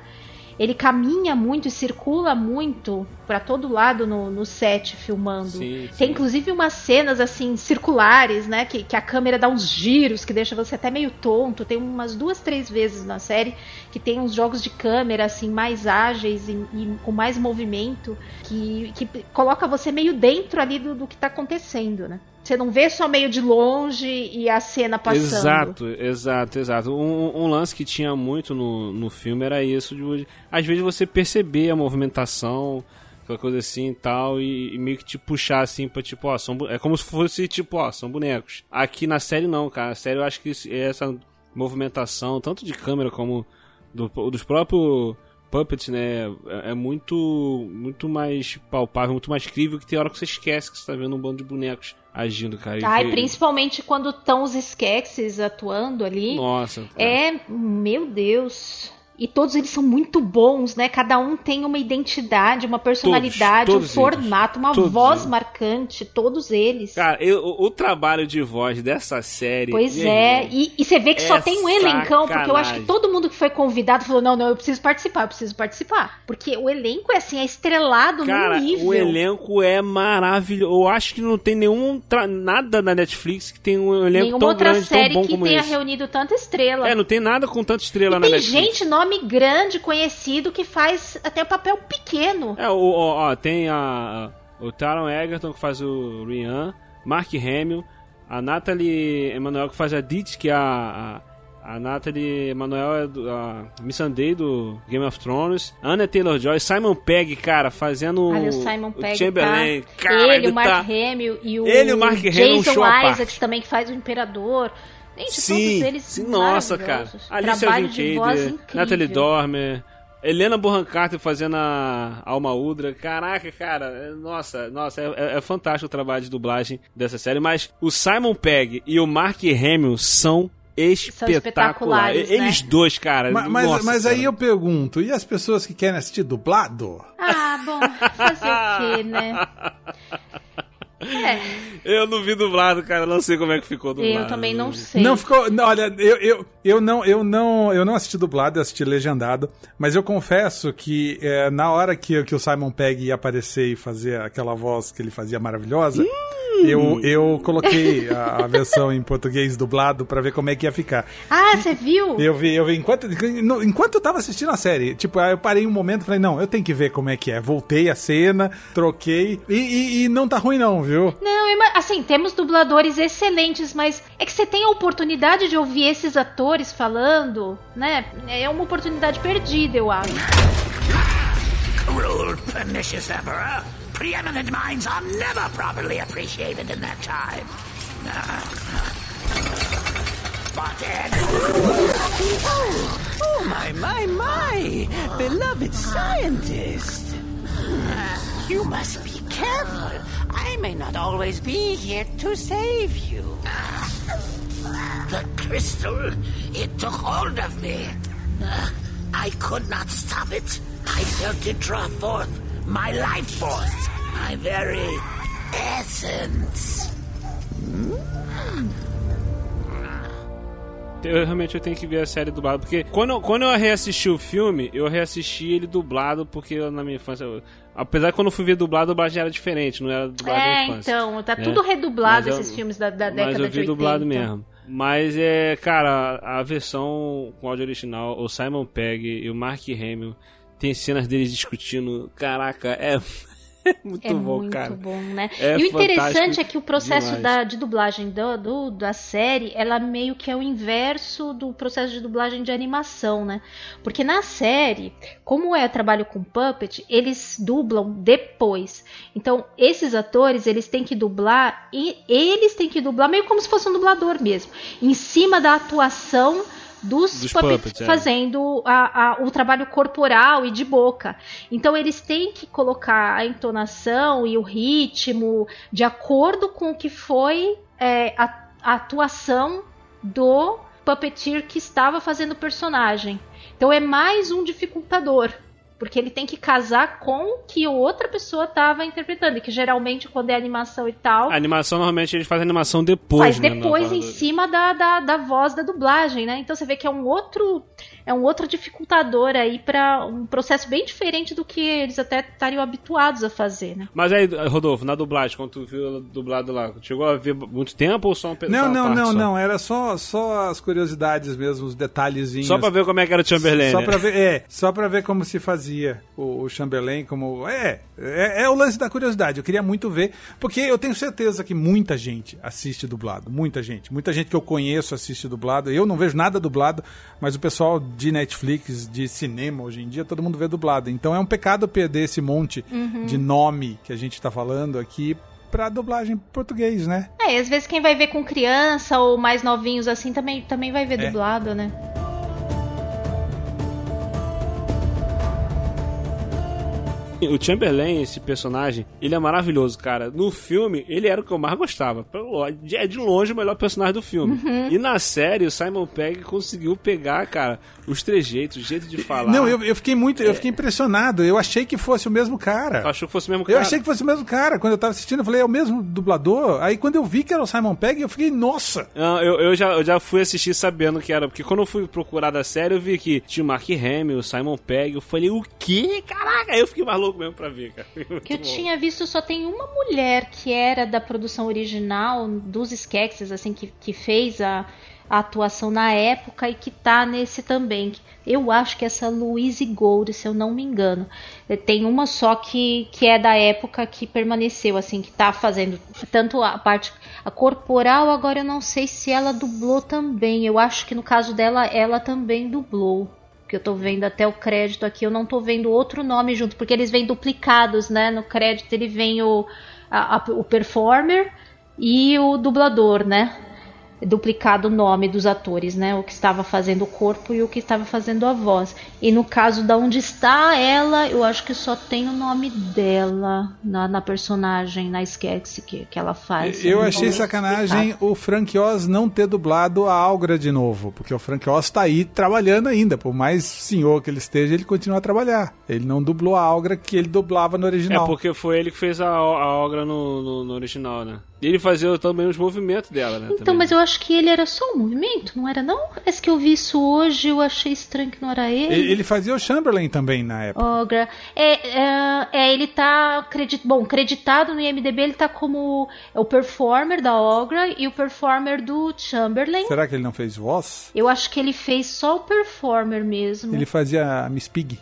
Ele caminha muito e circula muito para todo lado no, no set filmando. Sim, Tem sim. inclusive umas cenas assim circulares, né? Que, que a câmera dá uns giros que deixa você até meio tonto. Tem umas duas, três vezes na série que tem uns jogos de câmera assim mais ágeis e, e com mais movimento que, que coloca você meio dentro ali do, do que tá acontecendo, né? Você não vê só meio de longe e a cena passando. Exato, exato, exato. Um, um lance que tinha muito no, no filme era isso, de, às vezes você perceber a movimentação, aquela coisa assim tal, e, e meio que te puxar assim pra tipo, ó, são, é como se fosse tipo, ó, são bonecos. Aqui na série não, cara. A série eu acho que esse- essa movimentação, tanto de câmera como do- dos próprios puppets, né, é, é muito muito mais palpável, muito mais crível que tem hora que você esquece que você tá vendo um bando de bonecos agindo, cara. E Ai, foi- principalmente quando estão os Skeksis atuando ali. Nossa. cara. É, meu Deus. E todos eles são muito bons, né? Cada um tem uma identidade, uma personalidade, todos um formato, uma Todos voz eles. marcante, todos eles. Cara, eu- o, o trabalho de voz dessa série. Pois é, irmão, e, e você vê que é só tem um elencão, porque eu acho que todo mundo que foi convidado falou: não, não, eu preciso participar, eu preciso participar. Porque o elenco é assim, é estrelado Cara, no nível. o elenco é maravilhoso. Eu acho que não tem nenhum. nada na Netflix que tem um elenco Nenhuma tão outra grande, tão série bom que tenha esse. reunido tanta estrela. É, não tem nada com tanta estrela E na tem Netflix. gente, nome grande, conhecido, que faz até papel pequeno. É, o, ó, tem a, o Taron Egerton que faz o Rian, Mark Hamill, a Natalie Emanuel que faz a Dit, que é a. a a Natalie Emanuel é do, a Missandei do Game of Thrones. Anna Taylor-Joy. Simon Pegg, cara, fazendo Olha, o Simon Pegg Chamberlain. tá. Cara, ele, o Mark tá... Hamill e o Ele o Mark Hamill, um Jason show à Isaacs também que faz o Imperador. Gente, Sim, todos eles sim, nossa, cara. voz Vincader, incrível. Natalie Dormer, Helena Bonham Carter fazendo a Alma Udra. Caraca, cara, é- nossa, nossa, é, é- é fantástico o trabalho de dublagem dessa série. Mas o Simon Pegg e o Mark Hamill são espetaculares. espetaculares, né? Eles dois, cara. Ma- Mas, nossa mas aí senhora. eu pergunto, e as pessoas que querem assistir dublado? Ah, bom, fazer o quê, né? É, Eu não vi dublado, cara. Não sei como é que ficou dublado. eu também não sei. Não ficou. não, olha, eu, eu, eu, não, eu, não, eu não assisti dublado, eu assisti legendado. Mas eu confesso que é, na hora que, que o Simon Pegg ia aparecer e fazer aquela voz que ele fazia maravilhosa. Eu, eu coloquei a, a versão em português dublado pra ver como é que ia ficar. Ah, você viu? Eu vi, eu vi. Enquanto, no- enquanto eu tava assistindo a série, tipo, aí eu parei um momento e falei, não, eu tenho que ver como é que é. Voltei a cena, troquei. E, e- e não tá ruim, não, viu? Não, assim, temos dubladores excelentes, mas é que você tem a oportunidade de ouvir esses atores falando, né? É uma oportunidade perdida, eu acho. Cruel, pernicious Emperor. Preeminent minds are never properly appreciated in their time. But then... Oh, my, my, my! Beloved scientist! You must be careful. I may not always be here to save you. The crystal, it took hold of me. I could not stop it. I felt it draw forth my life force, my very essence. Eu realmente eu tenho que ver a série dublada, porque quando, eu- quando eu reassisti o filme, eu reassisti ele dublado, porque eu, na minha infância. eu- apesar que quando eu fui ver dublado, a dublagem era diferente, não era dublado É, infância. então, tá né? tudo redublado Mas eu- esses filmes da, da Mas década eu de vi 80. dublado mesmo. Mas é, cara, a versão com áudio original, o Simon Pegg e o Mark Hamill tem cenas deles discutindo. Caraca, é, é muito É bom, muito cara. bom, né? É e o interessante é que o processo da, de dublagem do, do- da série, ela meio que é o inverso do processo de dublagem de animação, né? Porque na série, como é trabalho com puppet, eles dublam depois. Então, esses atores, eles têm que dublar e eles têm que dublar meio como se fosse um dublador mesmo, em cima da atuação dos, Dos puppets, puppets, é. fazendo a- a- o trabalho corporal e de boca. Então eles têm que colocar a entonação e o ritmo de acordo com o que foi é, a, a atuação do puppeteer que estava fazendo o personagem. Então é mais um dificultador. Porque ele tem que casar com o que outra pessoa estava interpretando. E que geralmente, quando é animação e tal, A animação, normalmente, eles fazem animação depois, faz né, depois em do- cima da, da, da voz da dublagem, né? Então você vê que é um outro é um outro dificultador aí para um processo bem diferente do que eles até estariam habituados a fazer, né? Mas aí, Rodolfo, na dublagem, quando tu viu dublado lá, chegou a ver muito tempo ou só um pedaço? Não, não, parte não, só? não. Era só, só as curiosidades mesmo, os detalhezinhos. Só pra ver como é que era o Chamberlain, Só né? pra ver, é, só pra ver como se fazia o, o Chamberlain, como. É, é, é o lance da curiosidade. Eu queria muito ver, porque eu tenho certeza que muita gente assiste dublado. Muita gente. Muita gente que eu conheço assiste dublado. Eu não vejo nada dublado, mas o pessoal de Netflix, de cinema hoje em dia, todo mundo vê dublado. Então é um pecado perder esse monte Uhum. de nome que a gente tá falando aqui pra dublagem em português, né? É, e às vezes quem vai ver com criança ou mais novinhos assim também, também vai ver É. dublado, né? O Chamberlain, esse personagem, ele é maravilhoso, cara. No filme, ele era o que eu mais gostava. É de longe o melhor personagem do filme. Uhum. E na série, o Simon Pegg conseguiu pegar, cara, os trejeitos, o jeito de falar. Não, eu, eu fiquei muito, eu fiquei impressionado. Eu achei que fosse o mesmo cara. Tu achou que fosse o mesmo Eu cara? achei que fosse o mesmo cara. Quando eu tava assistindo, eu falei, é o mesmo dublador? Aí quando eu vi que era o Simon Pegg, eu fiquei, nossa! Não, eu, eu, já, eu já fui assistir sabendo que era. Porque quando eu fui procurar da série, eu vi que tinha o Mark Hamill, o Simon Pegg. Eu falei, o quê? Caraca! Aí eu fiquei maluco mesmo pra ver, cara. Muito que eu bom. tinha visto só tem uma mulher que era da produção original dos Skeksis, assim, que, que fez a, a atuação na época e que tá nesse também. Eu acho que essa Louise Gold, se eu não me engano. Eh, Tem uma só que, que é da época que permaneceu, assim, que tá fazendo tanto a parte a corporal, agora eu não sei se ela dublou também. Eu acho que no caso dela, ela também dublou que eu tô vendo até o crédito aqui, eu não tô vendo outro nome junto, porque eles vêm duplicados, né? No crédito ele vem o, a- a- o performer e o dublador, né? Duplicado o nome dos atores, né? O que estava fazendo o corpo e o que estava fazendo a voz. E no caso da onde está ela, eu acho que só tem o nome dela na, na personagem, na sketch que, que ela faz. Eu Não achei sacanagem explicar. o Frank Oz não ter dublado a Algra de novo, porque o Frank Oz tá aí trabalhando ainda, por mais senhor que ele esteja, ele continua a trabalhar. Ele não dublou a Algra que ele dublava no É original. porque foi ele que fez a, a Ogra no, no, no original, né? E ele fazia também os movimentos dela, né? Então, também. mas eu acho que ele era só um movimento, não era não? Parece que eu vi isso hoje, eu achei estranho que não era ele. Ele ele fazia o Chamberlain também na época. Ogra. É, é, é, ele tá credit... bom, creditado no IMDB, ele tá como o performer da Ogra e o performer do Chamberlain. Será que ele não fez voz? Eu acho que ele fez só o performer mesmo. Ele fazia a Miss Pig.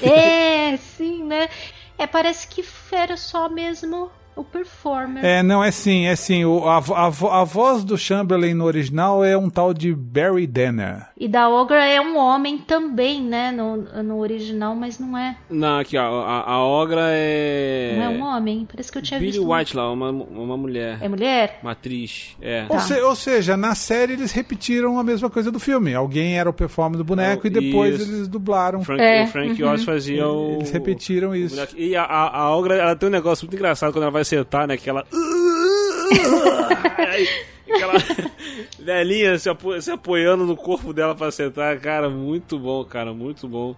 É, sim, né? É, parece que era só mesmo o performer. É, não, é sim, é sim. O, a, a, a voz do Chamberlain no original é um tal de Barry Danner. E da Ogra é um homem também, né? No, no original, mas não é. Não, aqui, ó, a, a Ogra é. Não é um homem. Parece que eu tinha Billy visto. um- White lá, uma, uma mulher. É mulher? Uma atriz. É. Ou, se- ou seja, na série eles repetiram a mesma coisa do filme. Alguém era o performer do boneco Ah, e depois isso. eles dublaram. O Frank, É, o Frank uhum. Oz fazia o. Eles repetiram isso. o. E a, a, a Ogra, ela tem um negócio muito engraçado quando ela vai sentar, né? Que ela. Aquela velhinha se, apo- se apoiando no corpo dela pra sentar, cara, muito bom, cara, muito bom.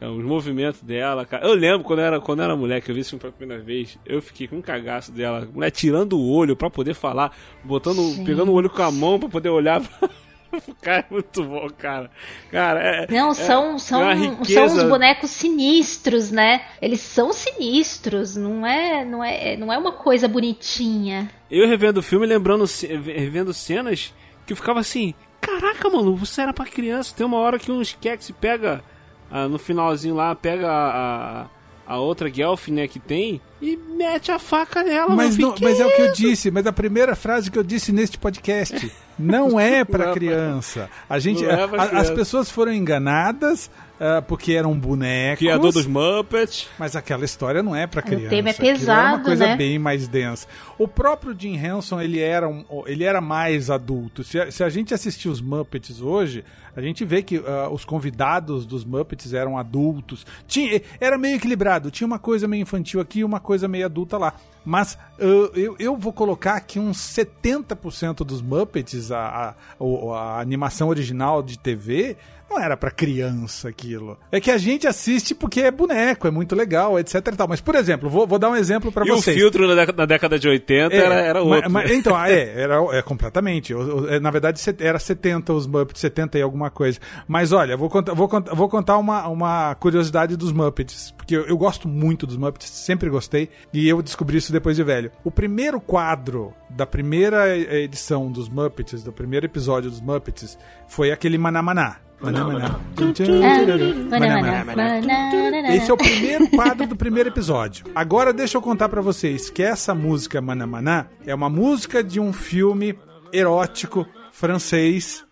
Cara, Os movimentos dela, cara. Eu lembro quando eu era, quando eu era mulher, que eu vi isso pela primeira vez, eu fiquei com um cagaço dela. Mulher tirando o olho pra poder falar, botando, pegando o olho com a mão pra poder olhar pra. Cara, é muito bom, cara. Cara, é. Não, é- são, são, é são uns bonecos sinistros, né? Eles são sinistros, não é, não é, não é uma coisa bonitinha. Eu revendo o filme, lembrando, revendo cenas que eu ficava assim: caraca, mano, você era pra criança. Tem uma hora que um Skex pega, ah, no finalzinho lá, pega a, a, a outra Guelph, né, que tem, e mete a faca nela. Mas, mano. não, mas é o que eu disse, mas a primeira frase que eu disse neste podcast não é é para pra- criança. A gente, é a- as pessoas foram enganadas ah, porque eram bonecos. Criador dos Muppets. Mas aquela história não é pra criança. tema é Aquilo uma pesado, coisa né? bem mais densa. O próprio Jim Henson, ele era, um, ele era mais adulto. Se a, se a gente assistir os Muppets hoje, a gente vê que ah, os convidados dos Muppets eram adultos. Tinha, era meio equilibrado. Tinha uma coisa meio infantil aqui e uma coisa meio adulta lá. Mas ah, eu, eu vou colocar aqui uns 70% dos Muppets, a, a, o- a animação original de TV, não era pra criança aquilo. É que a gente assiste porque é boneco, é muito legal, etc e tal. Mas, por exemplo, vou, vou dar um exemplo pra E vocês. o filtro na década, de 80 era, era ma- outro. ma- então, ah, é, era, é completamente. É, na verdade, era 70 os Muppets, 70 e alguma coisa. Mas olha, vou contar, vou contar, vou contar uma, uma curiosidade dos Muppets. Porque eu, eu gosto muito dos Muppets, sempre gostei. E eu descobri isso depois de velho. O primeiro quadro da primeira edição dos Muppets, do primeiro episódio dos Muppets, foi aquele Manamaná. Manamaná. Manamaná. Esse é o primeiro quadro do primeiro episódio. Agora deixa eu contar pra vocês que essa música Manamaná é uma música de um filme erótico francês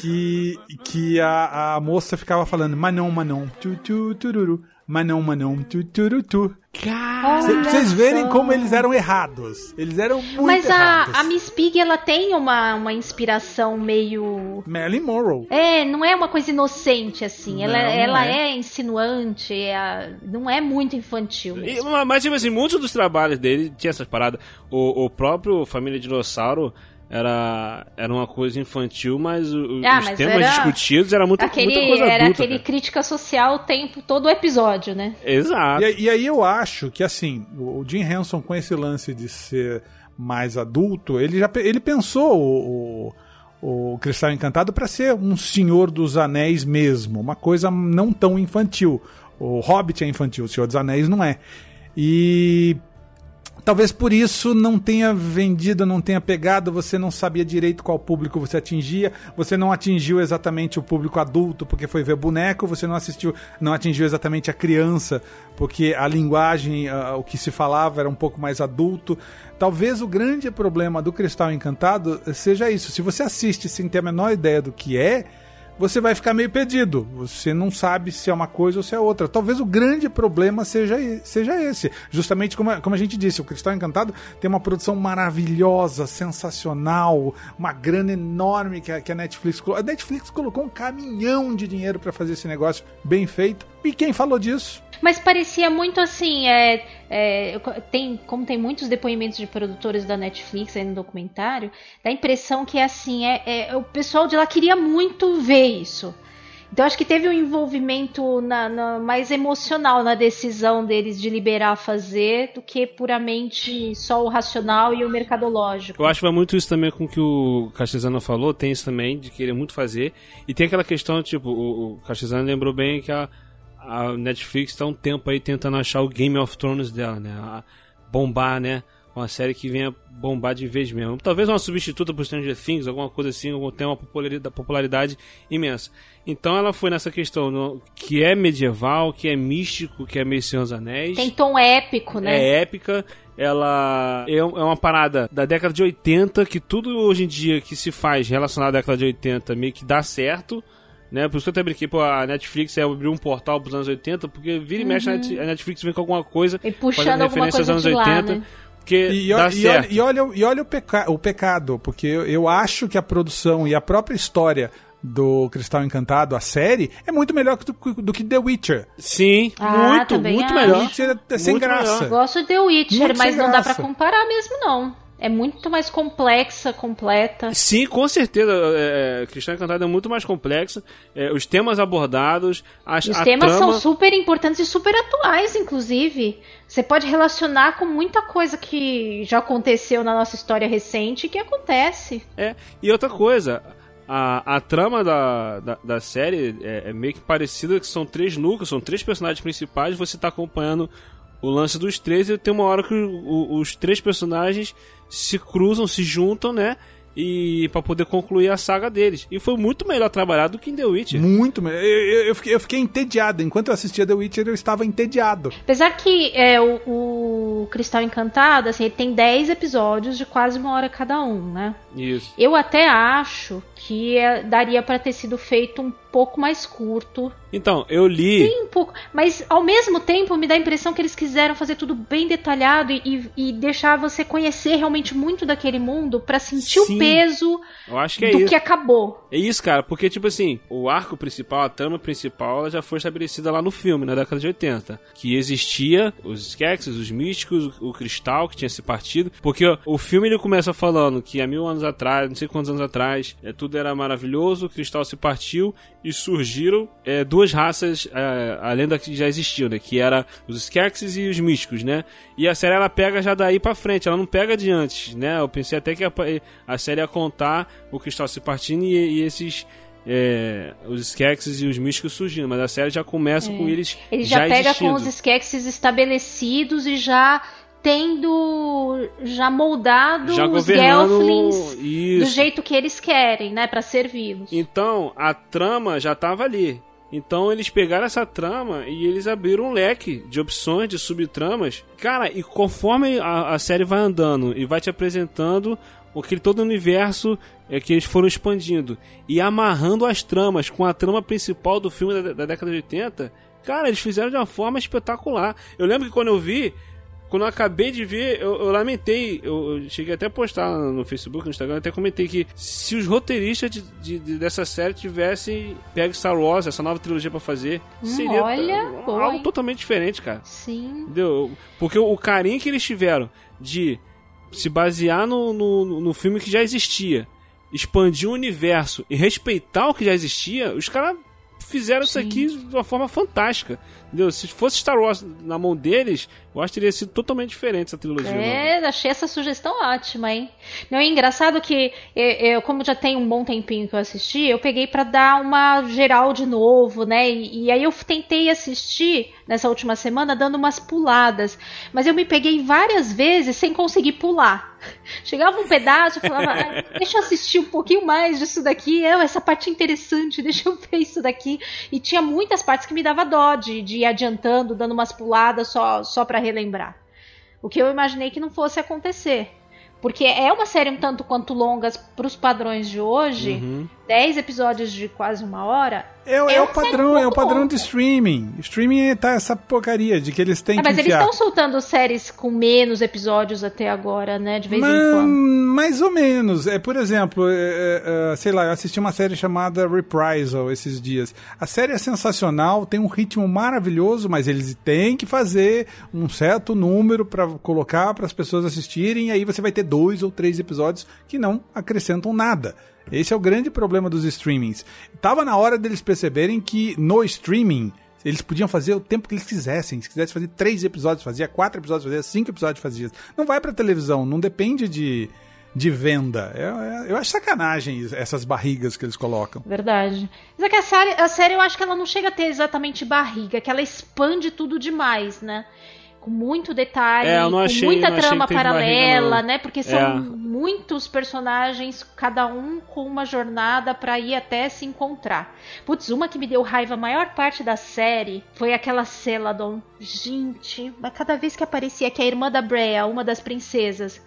que, que a, a moça ficava falando Manon, Manon, tu, tu, tururu, Manon, Manon, tu, turu, tu. Cara, vocês verem como eles eram errados. Eles eram muito Mas errados. a, a Miss Pig, ela tem uma, uma inspiração meio. Marilyn Monroe. É, não é uma coisa inocente assim. Ela, Não, ela é. é. insinuante, é, não é muito infantil. E, mas, tipo assim, muitos dos trabalhos dele tinha essas paradas. O, o próprio Família Dinossauro era, era uma coisa infantil, mas o- Ah, os mas temas era discutidos era muita, aquele, muita coisa era adulta. aquele cara. crítica social o tempo todo o episódio, né? Exato. E, e aí eu acho que assim, o Jim Henson com esse lance de ser mais adulto, ele já ele pensou o, o, o Cristal Encantado para ser um Senhor dos Anéis mesmo, uma coisa não tão infantil. O Hobbit é infantil, o Senhor dos Anéis não é. E talvez por isso não tenha vendido, não tenha pegado, você não sabia direito qual público você atingia, você não atingiu exatamente o público adulto porque foi ver boneco, você não assistiu, não atingiu exatamente a criança porque a linguagem, ah, o que se falava era um pouco mais adulto. Talvez o grande problema do Cristal Encantado seja isso. Se você assiste sem ter a menor ideia do que é, você vai ficar meio perdido. Você não sabe se é uma coisa ou se é outra. Talvez o grande problema seja, seja esse. Justamente como, a- como a gente disse, o Cristal Encantado tem uma produção maravilhosa, sensacional, uma grana enorme que a, que a Netflix colocou. A Netflix colocou um caminhão de dinheiro pra fazer esse negócio bem feito. E quem falou disso? Mas parecia muito assim, é, é, tem, como tem muitos depoimentos de produtores da Netflix aí no documentário, dá a impressão que é assim, é, é, o pessoal de lá queria muito ver isso. Então acho que teve um envolvimento na- na- mais emocional na decisão deles de liberar fazer do que puramente só o racional e o mercadológico. Eu acho que vai muito isso também com o que o Castizano falou, tem isso também, de querer muito fazer. E tem aquela questão, tipo, o, o Castizano lembrou bem que a, a Netflix tá um tempo aí tentando achar o Game of Thrones dela, né? A bombar, né? Uma série que venha bombar de vez mesmo. Talvez uma substituta pro Stranger Things, alguma coisa assim, algum tem uma popularidade, popularidade imensa. Então ela foi nessa questão no- que é medieval, que é místico, que é meio Senhor dos Anéis. Tem tom épico, né? É épica. Ela é é uma parada da década de 80 que tudo hoje em dia que se faz relacionado à década de 80 meio que dá certo. Né? Por isso que eu até brinquei, pô, a Netflix é abrir um portal pros anos 80, porque vira e mexe a Net- a Netflix vem com alguma coisa E puxando referência aos anos de lá, 80, né? porque E, dá olha, e, olha, certo. e olha, e olha o, peca, o pecado, porque eu, eu acho que a produção e a própria história do Cristal Encantado, a série, é muito melhor que do, do que The Witcher. Sim, Ah, muito, muito acho. The melhor. Witcher é sem Muito graça. melhor. Gosto de The Witcher, Muito mas não dá pra graça. comparar mesmo, não. É muito mais complexa, completa. Sim, com certeza. É, é, Cristã Encantado é muito mais complexa. É, os temas abordados, as, Os temas trama... são super importantes e super atuais, inclusive. Você pode relacionar com muita coisa que já aconteceu na nossa história recente e que acontece. É, e outra coisa, a, a trama da, da, da série é, é meio que parecida, que são três núcleos, são três personagens principais, você tá acompanhando o lance dos três e tem uma hora que o- os três personagens se cruzam, se juntam, né? E para poder concluir a saga deles. E foi muito melhor trabalhado do que em The Witcher. Muito melhor. Eu, eu- eu fiquei, eu fiquei entediado. Enquanto eu assistia The Witcher, eu estava entediado. Apesar que é, o, o Cristal Encantado, assim, ele tem 10 episódios de quase uma hora cada um, né? Isso. Eu até acho que é, daria pra ter sido feito um pouco mais curto. Então, eu li. Sim, um pouco. Mas ao mesmo tempo me dá a impressão que eles quiseram fazer tudo bem detalhado e, e- e deixar você conhecer realmente muito daquele mundo pra sentir Sim. o peso Eu acho que é do isso. que acabou. É isso, cara, porque, tipo assim, o arco principal, a trama principal, ela já foi estabelecida lá no filme, na década de 80. Que existia os Skeksis, os místicos, o, o cristal que tinha se partido. Porque ó, o filme ele começa falando que há mil anos atrás, não sei quantos anos atrás, é, tudo era maravilhoso, o cristal se partiu e surgiram é, duas raças, é, além da que já existiam, né? Que era os Skeksis e os místicos, né? E a série ela pega já daí pra frente, ela não pega de antes, né? Eu pensei até que a, a série ia contar o cristal se partindo e, e esses. é, os Skeksis e os místicos surgindo, mas a série já começa com eles É. Ele já, pega existindo. com os Skeksis estabelecidos e já tendo já moldado Já os Gelflings do jeito que eles querem, né, Pra servi-los. Então, a trama já tava ali. Então eles pegaram essa trama e eles abriram um leque de opções, de subtramas. Cara, e conforme a, a série vai andando e vai te apresentando aquele todo o universo é, que eles foram expandindo e amarrando as tramas com a trama principal do filme da, da década de 80, cara, eles fizeram de uma forma espetacular. Eu lembro que quando eu vi, quando eu acabei de ver, eu, eu lamentei. Eu, eu cheguei até a postar no Facebook, no Instagram, até comentei que se os roteiristas de, de- de- dessa série tivessem pego Star Wars, essa nova trilogia pra fazer, Hum, seria olha, algo totalmente diferente, cara. Sim. Entendeu? Porque o carinho que eles tiveram de se basear no, no, no filme que já existia, expandir o universo e respeitar o que já existia, os caras fizeram isso aqui de uma forma fantástica. Entendeu? Se fosse Star Wars na mão deles, eu acho que teria sido totalmente diferente essa trilogia. É, achei essa sugestão ótima, hein? Não, é engraçado que eu, como já tem um bom tempinho que eu assisti, eu peguei pra dar uma geral de novo, né? E, e aí eu tentei assistir nessa última semana dando umas puladas, mas eu me peguei várias vezes sem conseguir pular. Chegava um pedaço, eu falava, "Ah, deixa eu assistir um pouquinho mais disso daqui, é, essa parte é interessante, deixa eu ver isso daqui. E tinha muitas partes que me dava dó de, de adiantando, dando umas puladas só, só para relembrar. O que eu imaginei que não fosse acontecer. Porque é uma série um tanto quanto longas para os padrões de hoje. Uhum. 10 episódios de quase uma hora. É, é eu o padrão, é o padrão de streaming. Streaming tá essa porcaria de que eles têm Ah, que mas eles enfiar. estão soltando séries com menos episódios até agora, né? De vez Mas, em quando. mais ou menos. É, por exemplo, é, é, é, sei lá, eu assisti uma série chamada Reprisal esses dias. A série é sensacional, tem um ritmo maravilhoso, mas eles têm que fazer um certo número para colocar para as pessoas assistirem, e aí você vai ter dois ou três episódios que não acrescentam nada. Esse é o grande problema dos streamings. Tava na hora deles perceberem que no streaming eles podiam fazer o tempo que eles quisessem. Se quisesse fazer três episódios, fazia quatro episódios, fazia cinco episódios, fazia. Não vai pra televisão, não depende de, de venda. Eu, eu acho sacanagem essas barrigas que eles colocam. Verdade. Mas é que a série, a série eu acho que ela não chega a ter exatamente barriga, que ela expande tudo demais, né? Com muito detalhe, É, não com achei- muita achei trama paralela, não. né? Porque são É. muitos personagens, cada um com uma jornada pra ir até se encontrar. Putz, uma que me deu raiva a maior parte da série foi aquela Celadon. Gente, mas cada vez que aparecia que é a irmã da Brea, uma das princesas,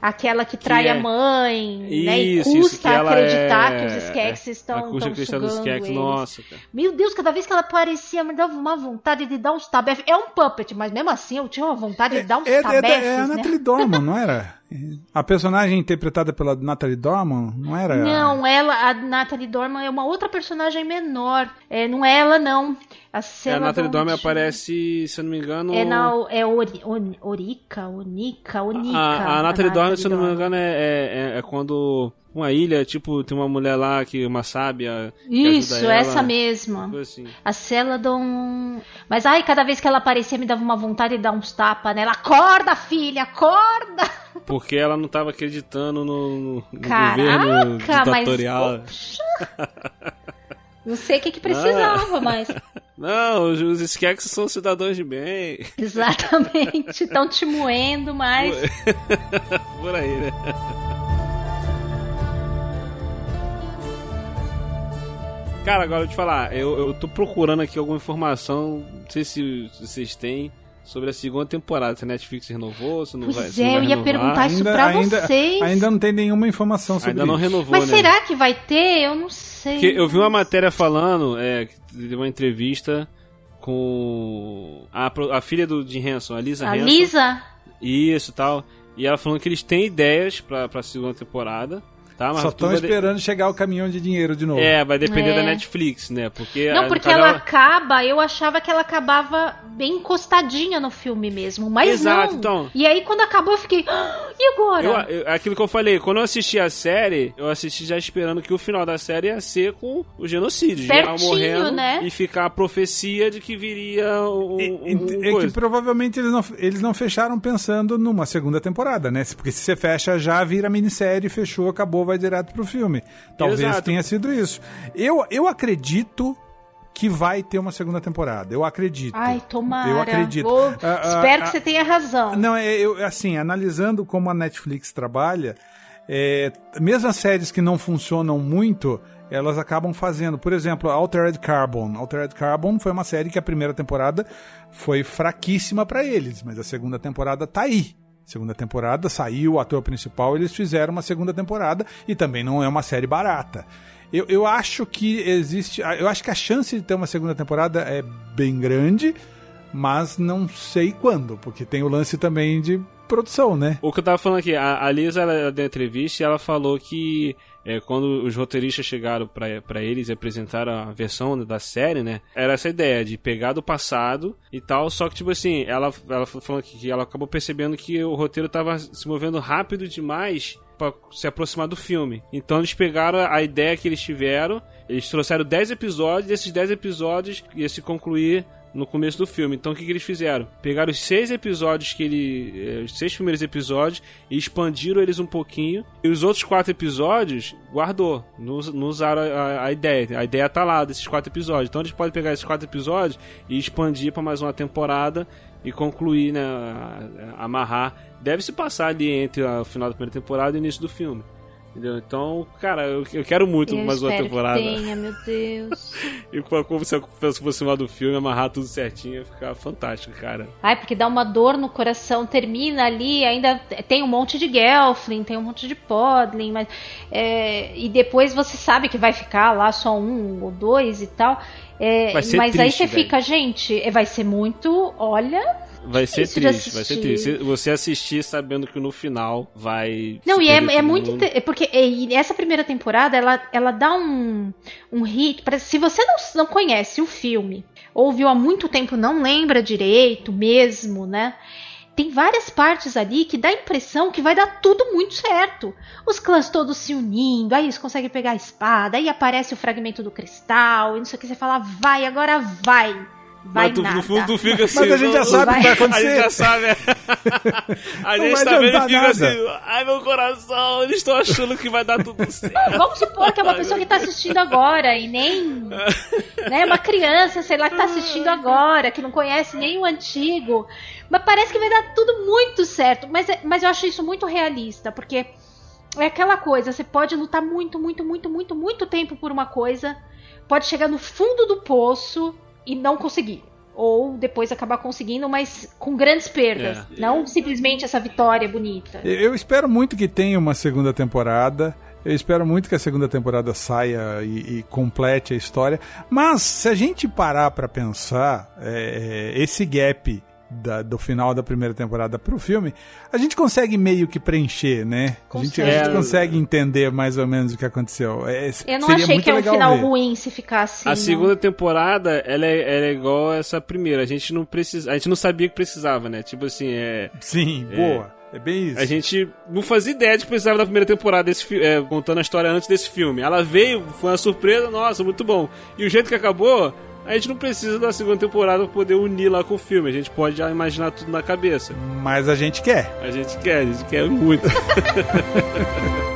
aquela que trai é- a mãe, né? E Isso, isso, custa que acreditar é- que os é, estão a custa tão acreditar nos sugando Skeksis, eles. nossa, cara. Meu Deus, cada vez que ela aparecia me dava uma vontade de dar uns tabef. É um puppet, mas mesmo assim eu tinha uma vontade de dar uns É, é, tabefes, é a né? Natalie Dorman, não era? A personagem interpretada pela Natalie Dorman, não era? Não, ela, a Natalie Dorman é uma outra personagem menor. É, não é ela, não. A, É, a Natalie Dormer tinha- aparece, se eu não me engano. É na é Ori, On- Orica, Onica, Onica. A, a Natalie Dormer, se eu não me engano, é, é, é quando uma ilha, tipo, tem uma mulher lá que uma sábia. Isso, essa mesma. Assim. A Celadon. Mas ai, cada vez que ela aparecia me dava uma vontade de dar uns tapas nela. Acorda, filha, acorda! Porque ela não tava acreditando no, no Caraca, governo mas- ditatorial. Não sei o que, que precisava, mas. Não, os, Skeksis são cidadãos de bem. Exatamente. Estão te moendo, mas. Por aí, né? Cara, agora eu te falar, eu, eu tô procurando aqui alguma informação, não sei se vocês têm, sobre a segunda temporada. Se a Netflix renovou, se não Pois vai se é, vai eu ia renovar. perguntar isso pra ainda, vocês. ainda não tem nenhuma informação sobre Ainda não isso. renovou, Mas né? será que vai ter? Eu não sei. Porque eu vi uma matéria falando, é, teve uma entrevista com a, a filha do Jim Henson, a Lisa A Henson. Lisa? Isso e tal. E ela falando que eles têm ideias pra, pra segunda temporada. Tá, mas Só estão vai de- esperando chegar o caminhão de dinheiro de novo. É, vai depender É. da Netflix, né? Porque Não, porque caso, ela acaba, eu achava que ela acabava bem encostadinha no filme mesmo, mas Exato, não. então. E aí quando acabou eu fiquei, "Ah, e agora? Eu, eu- aquilo que eu falei, quando eu assisti a série, eu assisti já esperando que o final da série ia ser com o genocídio. geral Certinho, morrendo né? e ficar a profecia de que viria um, É que provavelmente eles não, eles não fecharam pensando numa segunda temporada, né? Porque se você fecha já, vira minissérie, fechou, acabou, vai direto pro filme. Talvez Exato. tenha sido isso. Eu, eu acredito que vai ter uma segunda temporada. Eu acredito. Ai, tomara. Eu acredito. Vou- Ah, ah, Espero ah, que você tenha razão. Não, é, eu, assim, analisando como a Netflix trabalha, é, mesmo as séries que não funcionam muito, elas acabam fazendo. Por exemplo, Altered Carbon. Altered Carbon foi uma série que a primeira temporada foi fraquíssima pra eles, mas a segunda temporada tá aí. Segunda temporada saiu, o ator principal, eles fizeram uma segunda temporada e também não é uma série barata. Eu, eu acho que existe. Eu acho que a chance de ter uma segunda temporada é bem grande, mas não sei quando, porque tem o lance também de produção, né? O que eu tava falando aqui, a, a Lisa ela deu entrevista e ela falou que é, quando os roteiristas chegaram pra eles e apresentaram a versão da série, né? Era essa ideia de pegar do passado e tal, só que, tipo assim, ela, ela falou que ela acabou percebendo que o roteiro tava se movendo rápido demais pra se aproximar do filme. Então eles pegaram a ideia que eles tiveram, eles trouxeram 10 episódios, e esses 10 episódios ia se concluir no começo do filme. Então o que, que eles fizeram? Pegaram os seis episódios que ele. eh, Os seis primeiros episódios e expandiram eles um pouquinho. E os outros quatro episódios guardou. Não, não usaram a, a- a ideia. A ideia tá lá desses quatro episódios. Então eles podem pegar esses quatro episódios e expandir para mais uma temporada e concluir, né? a- a- Amarrar. Deve se passar ali entre o final da primeira temporada e o início do filme. Entendeu? Então, cara, eu, eu quero muito Eu mais uma temporada. Que tenha, meu Deus. E como se fosse o final do filme, amarrar tudo certinho, ia ficar fantástico, cara. Ai, porque dá uma dor no coração, termina ali, ainda tem um monte de Gelfling, tem um monte de Podlin, mas é, e depois você sabe que vai ficar lá só um ou dois e tal. É, mas aí triste, você velho. fica, gente, é, vai ser muito, olha, Vai ser triste, vai ser triste. Você assistir sabendo que no final vai. Não, e é, é muito. mundo. inte- é Porque essa primeira temporada, ela, ela dá um, um hit. Se você não, não conhece o filme, ou viu há muito tempo, não lembra direito mesmo, né? Tem várias partes ali que dá a impressão que vai dar tudo muito certo. Os clãs todos se unindo, aí eles conseguem pegar a espada, aí aparece o fragmento do cristal, e não sei o que, você fala, vai, agora vai. Vai Mas tu, nada. no fundo tu fica assim. Mas a gente já não- sabe o que vai A gente acontecer. já sabe. é. a Não gente vai tá vendo e fica nada. assim. Ai, meu coração, eles estão achando que vai dar tudo certo. Vamos supor que é uma pessoa que tá assistindo agora e nem. né, uma criança, sei lá, que tá assistindo agora, que não conhece nem o antigo. Mas parece que vai dar tudo muito certo. Mas, é- mas eu acho isso muito realista, porque é aquela coisa, você pode lutar muito, muito, muito, muito, muito tempo por uma coisa, pode chegar no fundo do poço e não conseguir. Ou depois acabar conseguindo, mas com grandes perdas. É. Não simplesmente essa vitória bonita. Eu espero muito que tenha uma segunda temporada. Eu espero muito que a segunda temporada saia e, e complete a história. Mas se a gente parar pra pensar, é, é, esse gap da- do final da primeira temporada pro filme, a gente consegue meio que preencher, né? A gente, a Consegue. gente consegue entender mais ou menos o que aconteceu. É, Eu não seria achei muito que é um final ver. ruim se ficar assim. A não. segunda temporada, ela é, ela é igual essa primeira. A gente não precisa, a gente não sabia que precisava, né? Tipo assim, é, Sim, É. boa. É bem isso. a gente não fazia ideia de que precisava da primeira temporada desse é, contando a história antes desse filme. Ela veio, foi uma surpresa, nossa, muito bom. E o jeito que acabou, a gente não precisa da segunda temporada pra poder unir lá com o filme. A gente pode já imaginar tudo na cabeça. Mas a gente quer. A gente quer, a gente quer muito.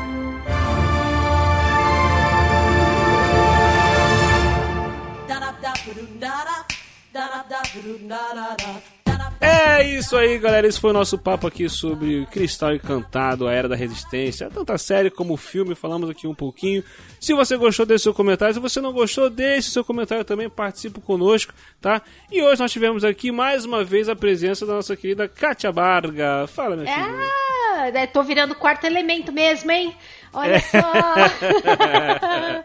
É isso aí, galera. Esse foi o nosso papo aqui sobre Cristal Encantado, a Era da Resistência. Tanto a série como o filme, falamos aqui um pouquinho. Se você gostou, deixe seu comentário. Se você não gostou, deixe seu comentário também, participe conosco, tá? E hoje nós tivemos aqui mais uma vez a presença da nossa querida Kátia Barga. Fala, minha filha. Ah, tô virando quarto elemento mesmo, hein? Olha só.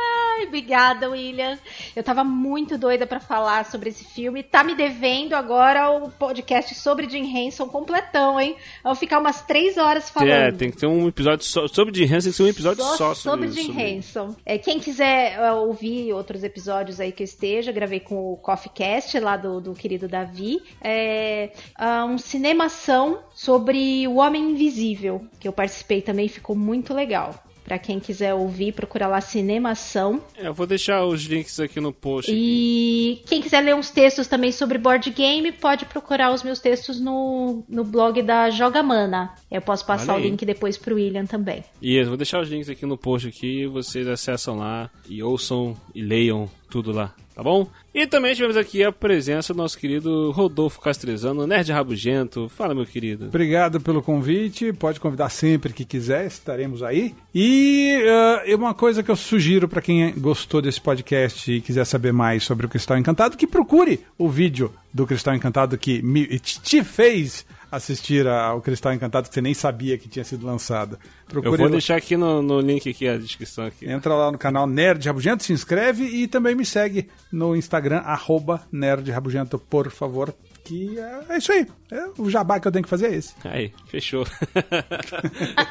Ai, obrigada, William. Eu tava muito doida pra falar sobre esse filme. Tá me devendo agora o podcast sobre Jim Henson completão, hein? Eu vou ficar umas três horas falando. É, tem que ter um episódio só, sobre Jim Henson, tem que ser um episódio Só só, sobre sobre, Jim sobre- Henson. É, quem quiser é, ouvir outros episódios aí que eu esteja, gravei com o Coffee Cast lá do, do querido Davi. É ah, um cinemação sobre o Homem Invisível, que eu participei também, ficou muito legal. Pra quem quiser ouvir, procura lá Cinemação. É, eu vou deixar os links aqui no post. E quem quiser ler uns textos também sobre board game, pode procurar os meus textos no, no blog da Jogamana. Eu posso passar o link depois pro William também. E eu vou deixar os links aqui no post aqui, vocês acessam lá e ouçam e leiam tudo lá, tá bom? E também tivemos aqui a presença do nosso querido Rodolfo Castrezano, Nerd Rabugento. Fala, meu querido. Obrigado pelo convite. Pode convidar sempre que quiser, estaremos aí. E eh, uma coisa que eu sugiro para quem gostou desse podcast e quiser saber mais sobre o Cristal Encantado, que procure o vídeo do Cristal Encantado que me, te fez assistir ao Cristal Encantado que você nem sabia que tinha sido lançado. Procure Eu vou deixar aqui no, no link aqui a descrição aqui. Entra lá no canal Nerd Rabugento, se inscreve e também me segue no Instagram, arroba Nerd Rabugento, por favor. Que é, é isso aí. É, o jabá que eu tenho que fazer é esse. Aí, fechou.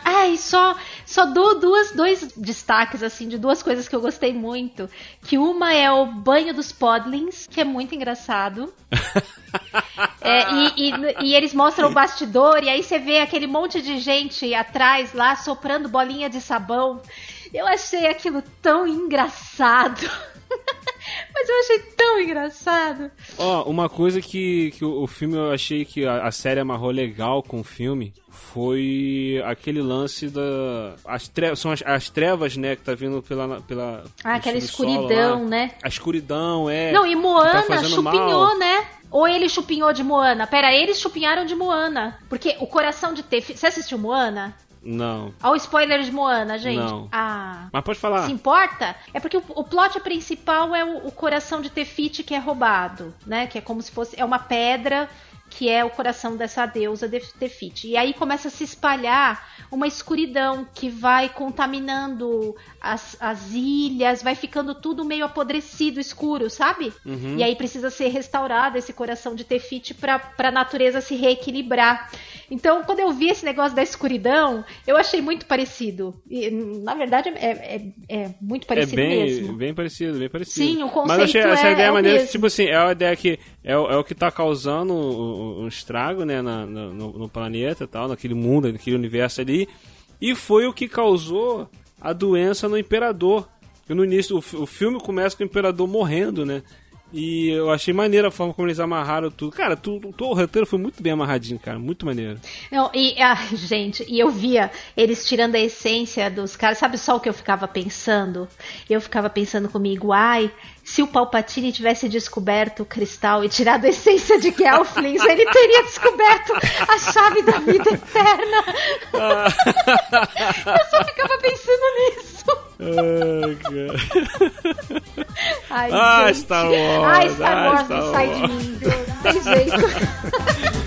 Ah, e só, só dou duas, dois destaques, assim, de duas coisas que eu gostei muito. Que uma é o banho dos Podlings, que é muito engraçado. É, e, e- e eles mostram o bastidor, e aí você vê aquele monte de gente atrás lá soprando bolinha de sabão. Eu achei aquilo tão engraçado. Mas eu achei tão engraçado. Ó, uma coisa que, que o, filme eu achei que a, a série amarrou legal com o filme foi aquele lance da. As trevas, são as, as trevas, né, que tá vindo pela. pela Ah, aquela escuridão, lá. né? A escuridão, é. Não, e que Moana tá chupinhou, mal. né? Ou ele chupinhou de Moana? Pera, eles chupinharam de Moana. Porque o coração de Tefiti. Você assistiu Moana? Não. Olha o spoiler de Moana, gente. Não. Ah. Mas pode falar. Se importa? É porque o, o plot principal é o, o coração de Tefiti que é roubado, né? Que é como se fosse. É uma pedra que é o coração dessa deusa de Tefiti. E aí começa a se espalhar uma escuridão que vai contaminando as, as ilhas, vai ficando tudo meio apodrecido, escuro, sabe? Uhum. E aí precisa ser restaurado esse coração de Tefiti para a natureza se reequilibrar. Então, quando eu vi esse negócio da escuridão, eu achei muito parecido. E, na verdade, é, é, é muito É parecido bem, mesmo. bem parecido, bem parecido. Sim, o Mas eu achei conceito essa é- ideia é o maneira, tipo assim, é a ideia que é, o- é o que tá causando um, estrago, né, na- no, no- planeta tal, naquele mundo, naquele universo ali. E foi o que causou a doença no Imperador. No início, o, o filme começa com o Imperador morrendo, né? E eu achei maneira a forma como eles amarraram tudo. Cara, tudo, todo o roteiro foi muito bem amarradinho, cara. Muito maneiro. Não, e, ah, gente, e eu via eles tirando a essência dos caras. Sabe só o que eu ficava pensando? Eu ficava pensando comigo, ai, se o Palpatine tivesse descoberto o cristal e tirado a essência de Gelflings, ele teria descoberto a chave da vida eterna. eu só ficava pensando nisso. Ai. Ai, Ah, gente. Star Wars, Ai, Star ah, Wars Star não sai Wars. de mim, tem jeito.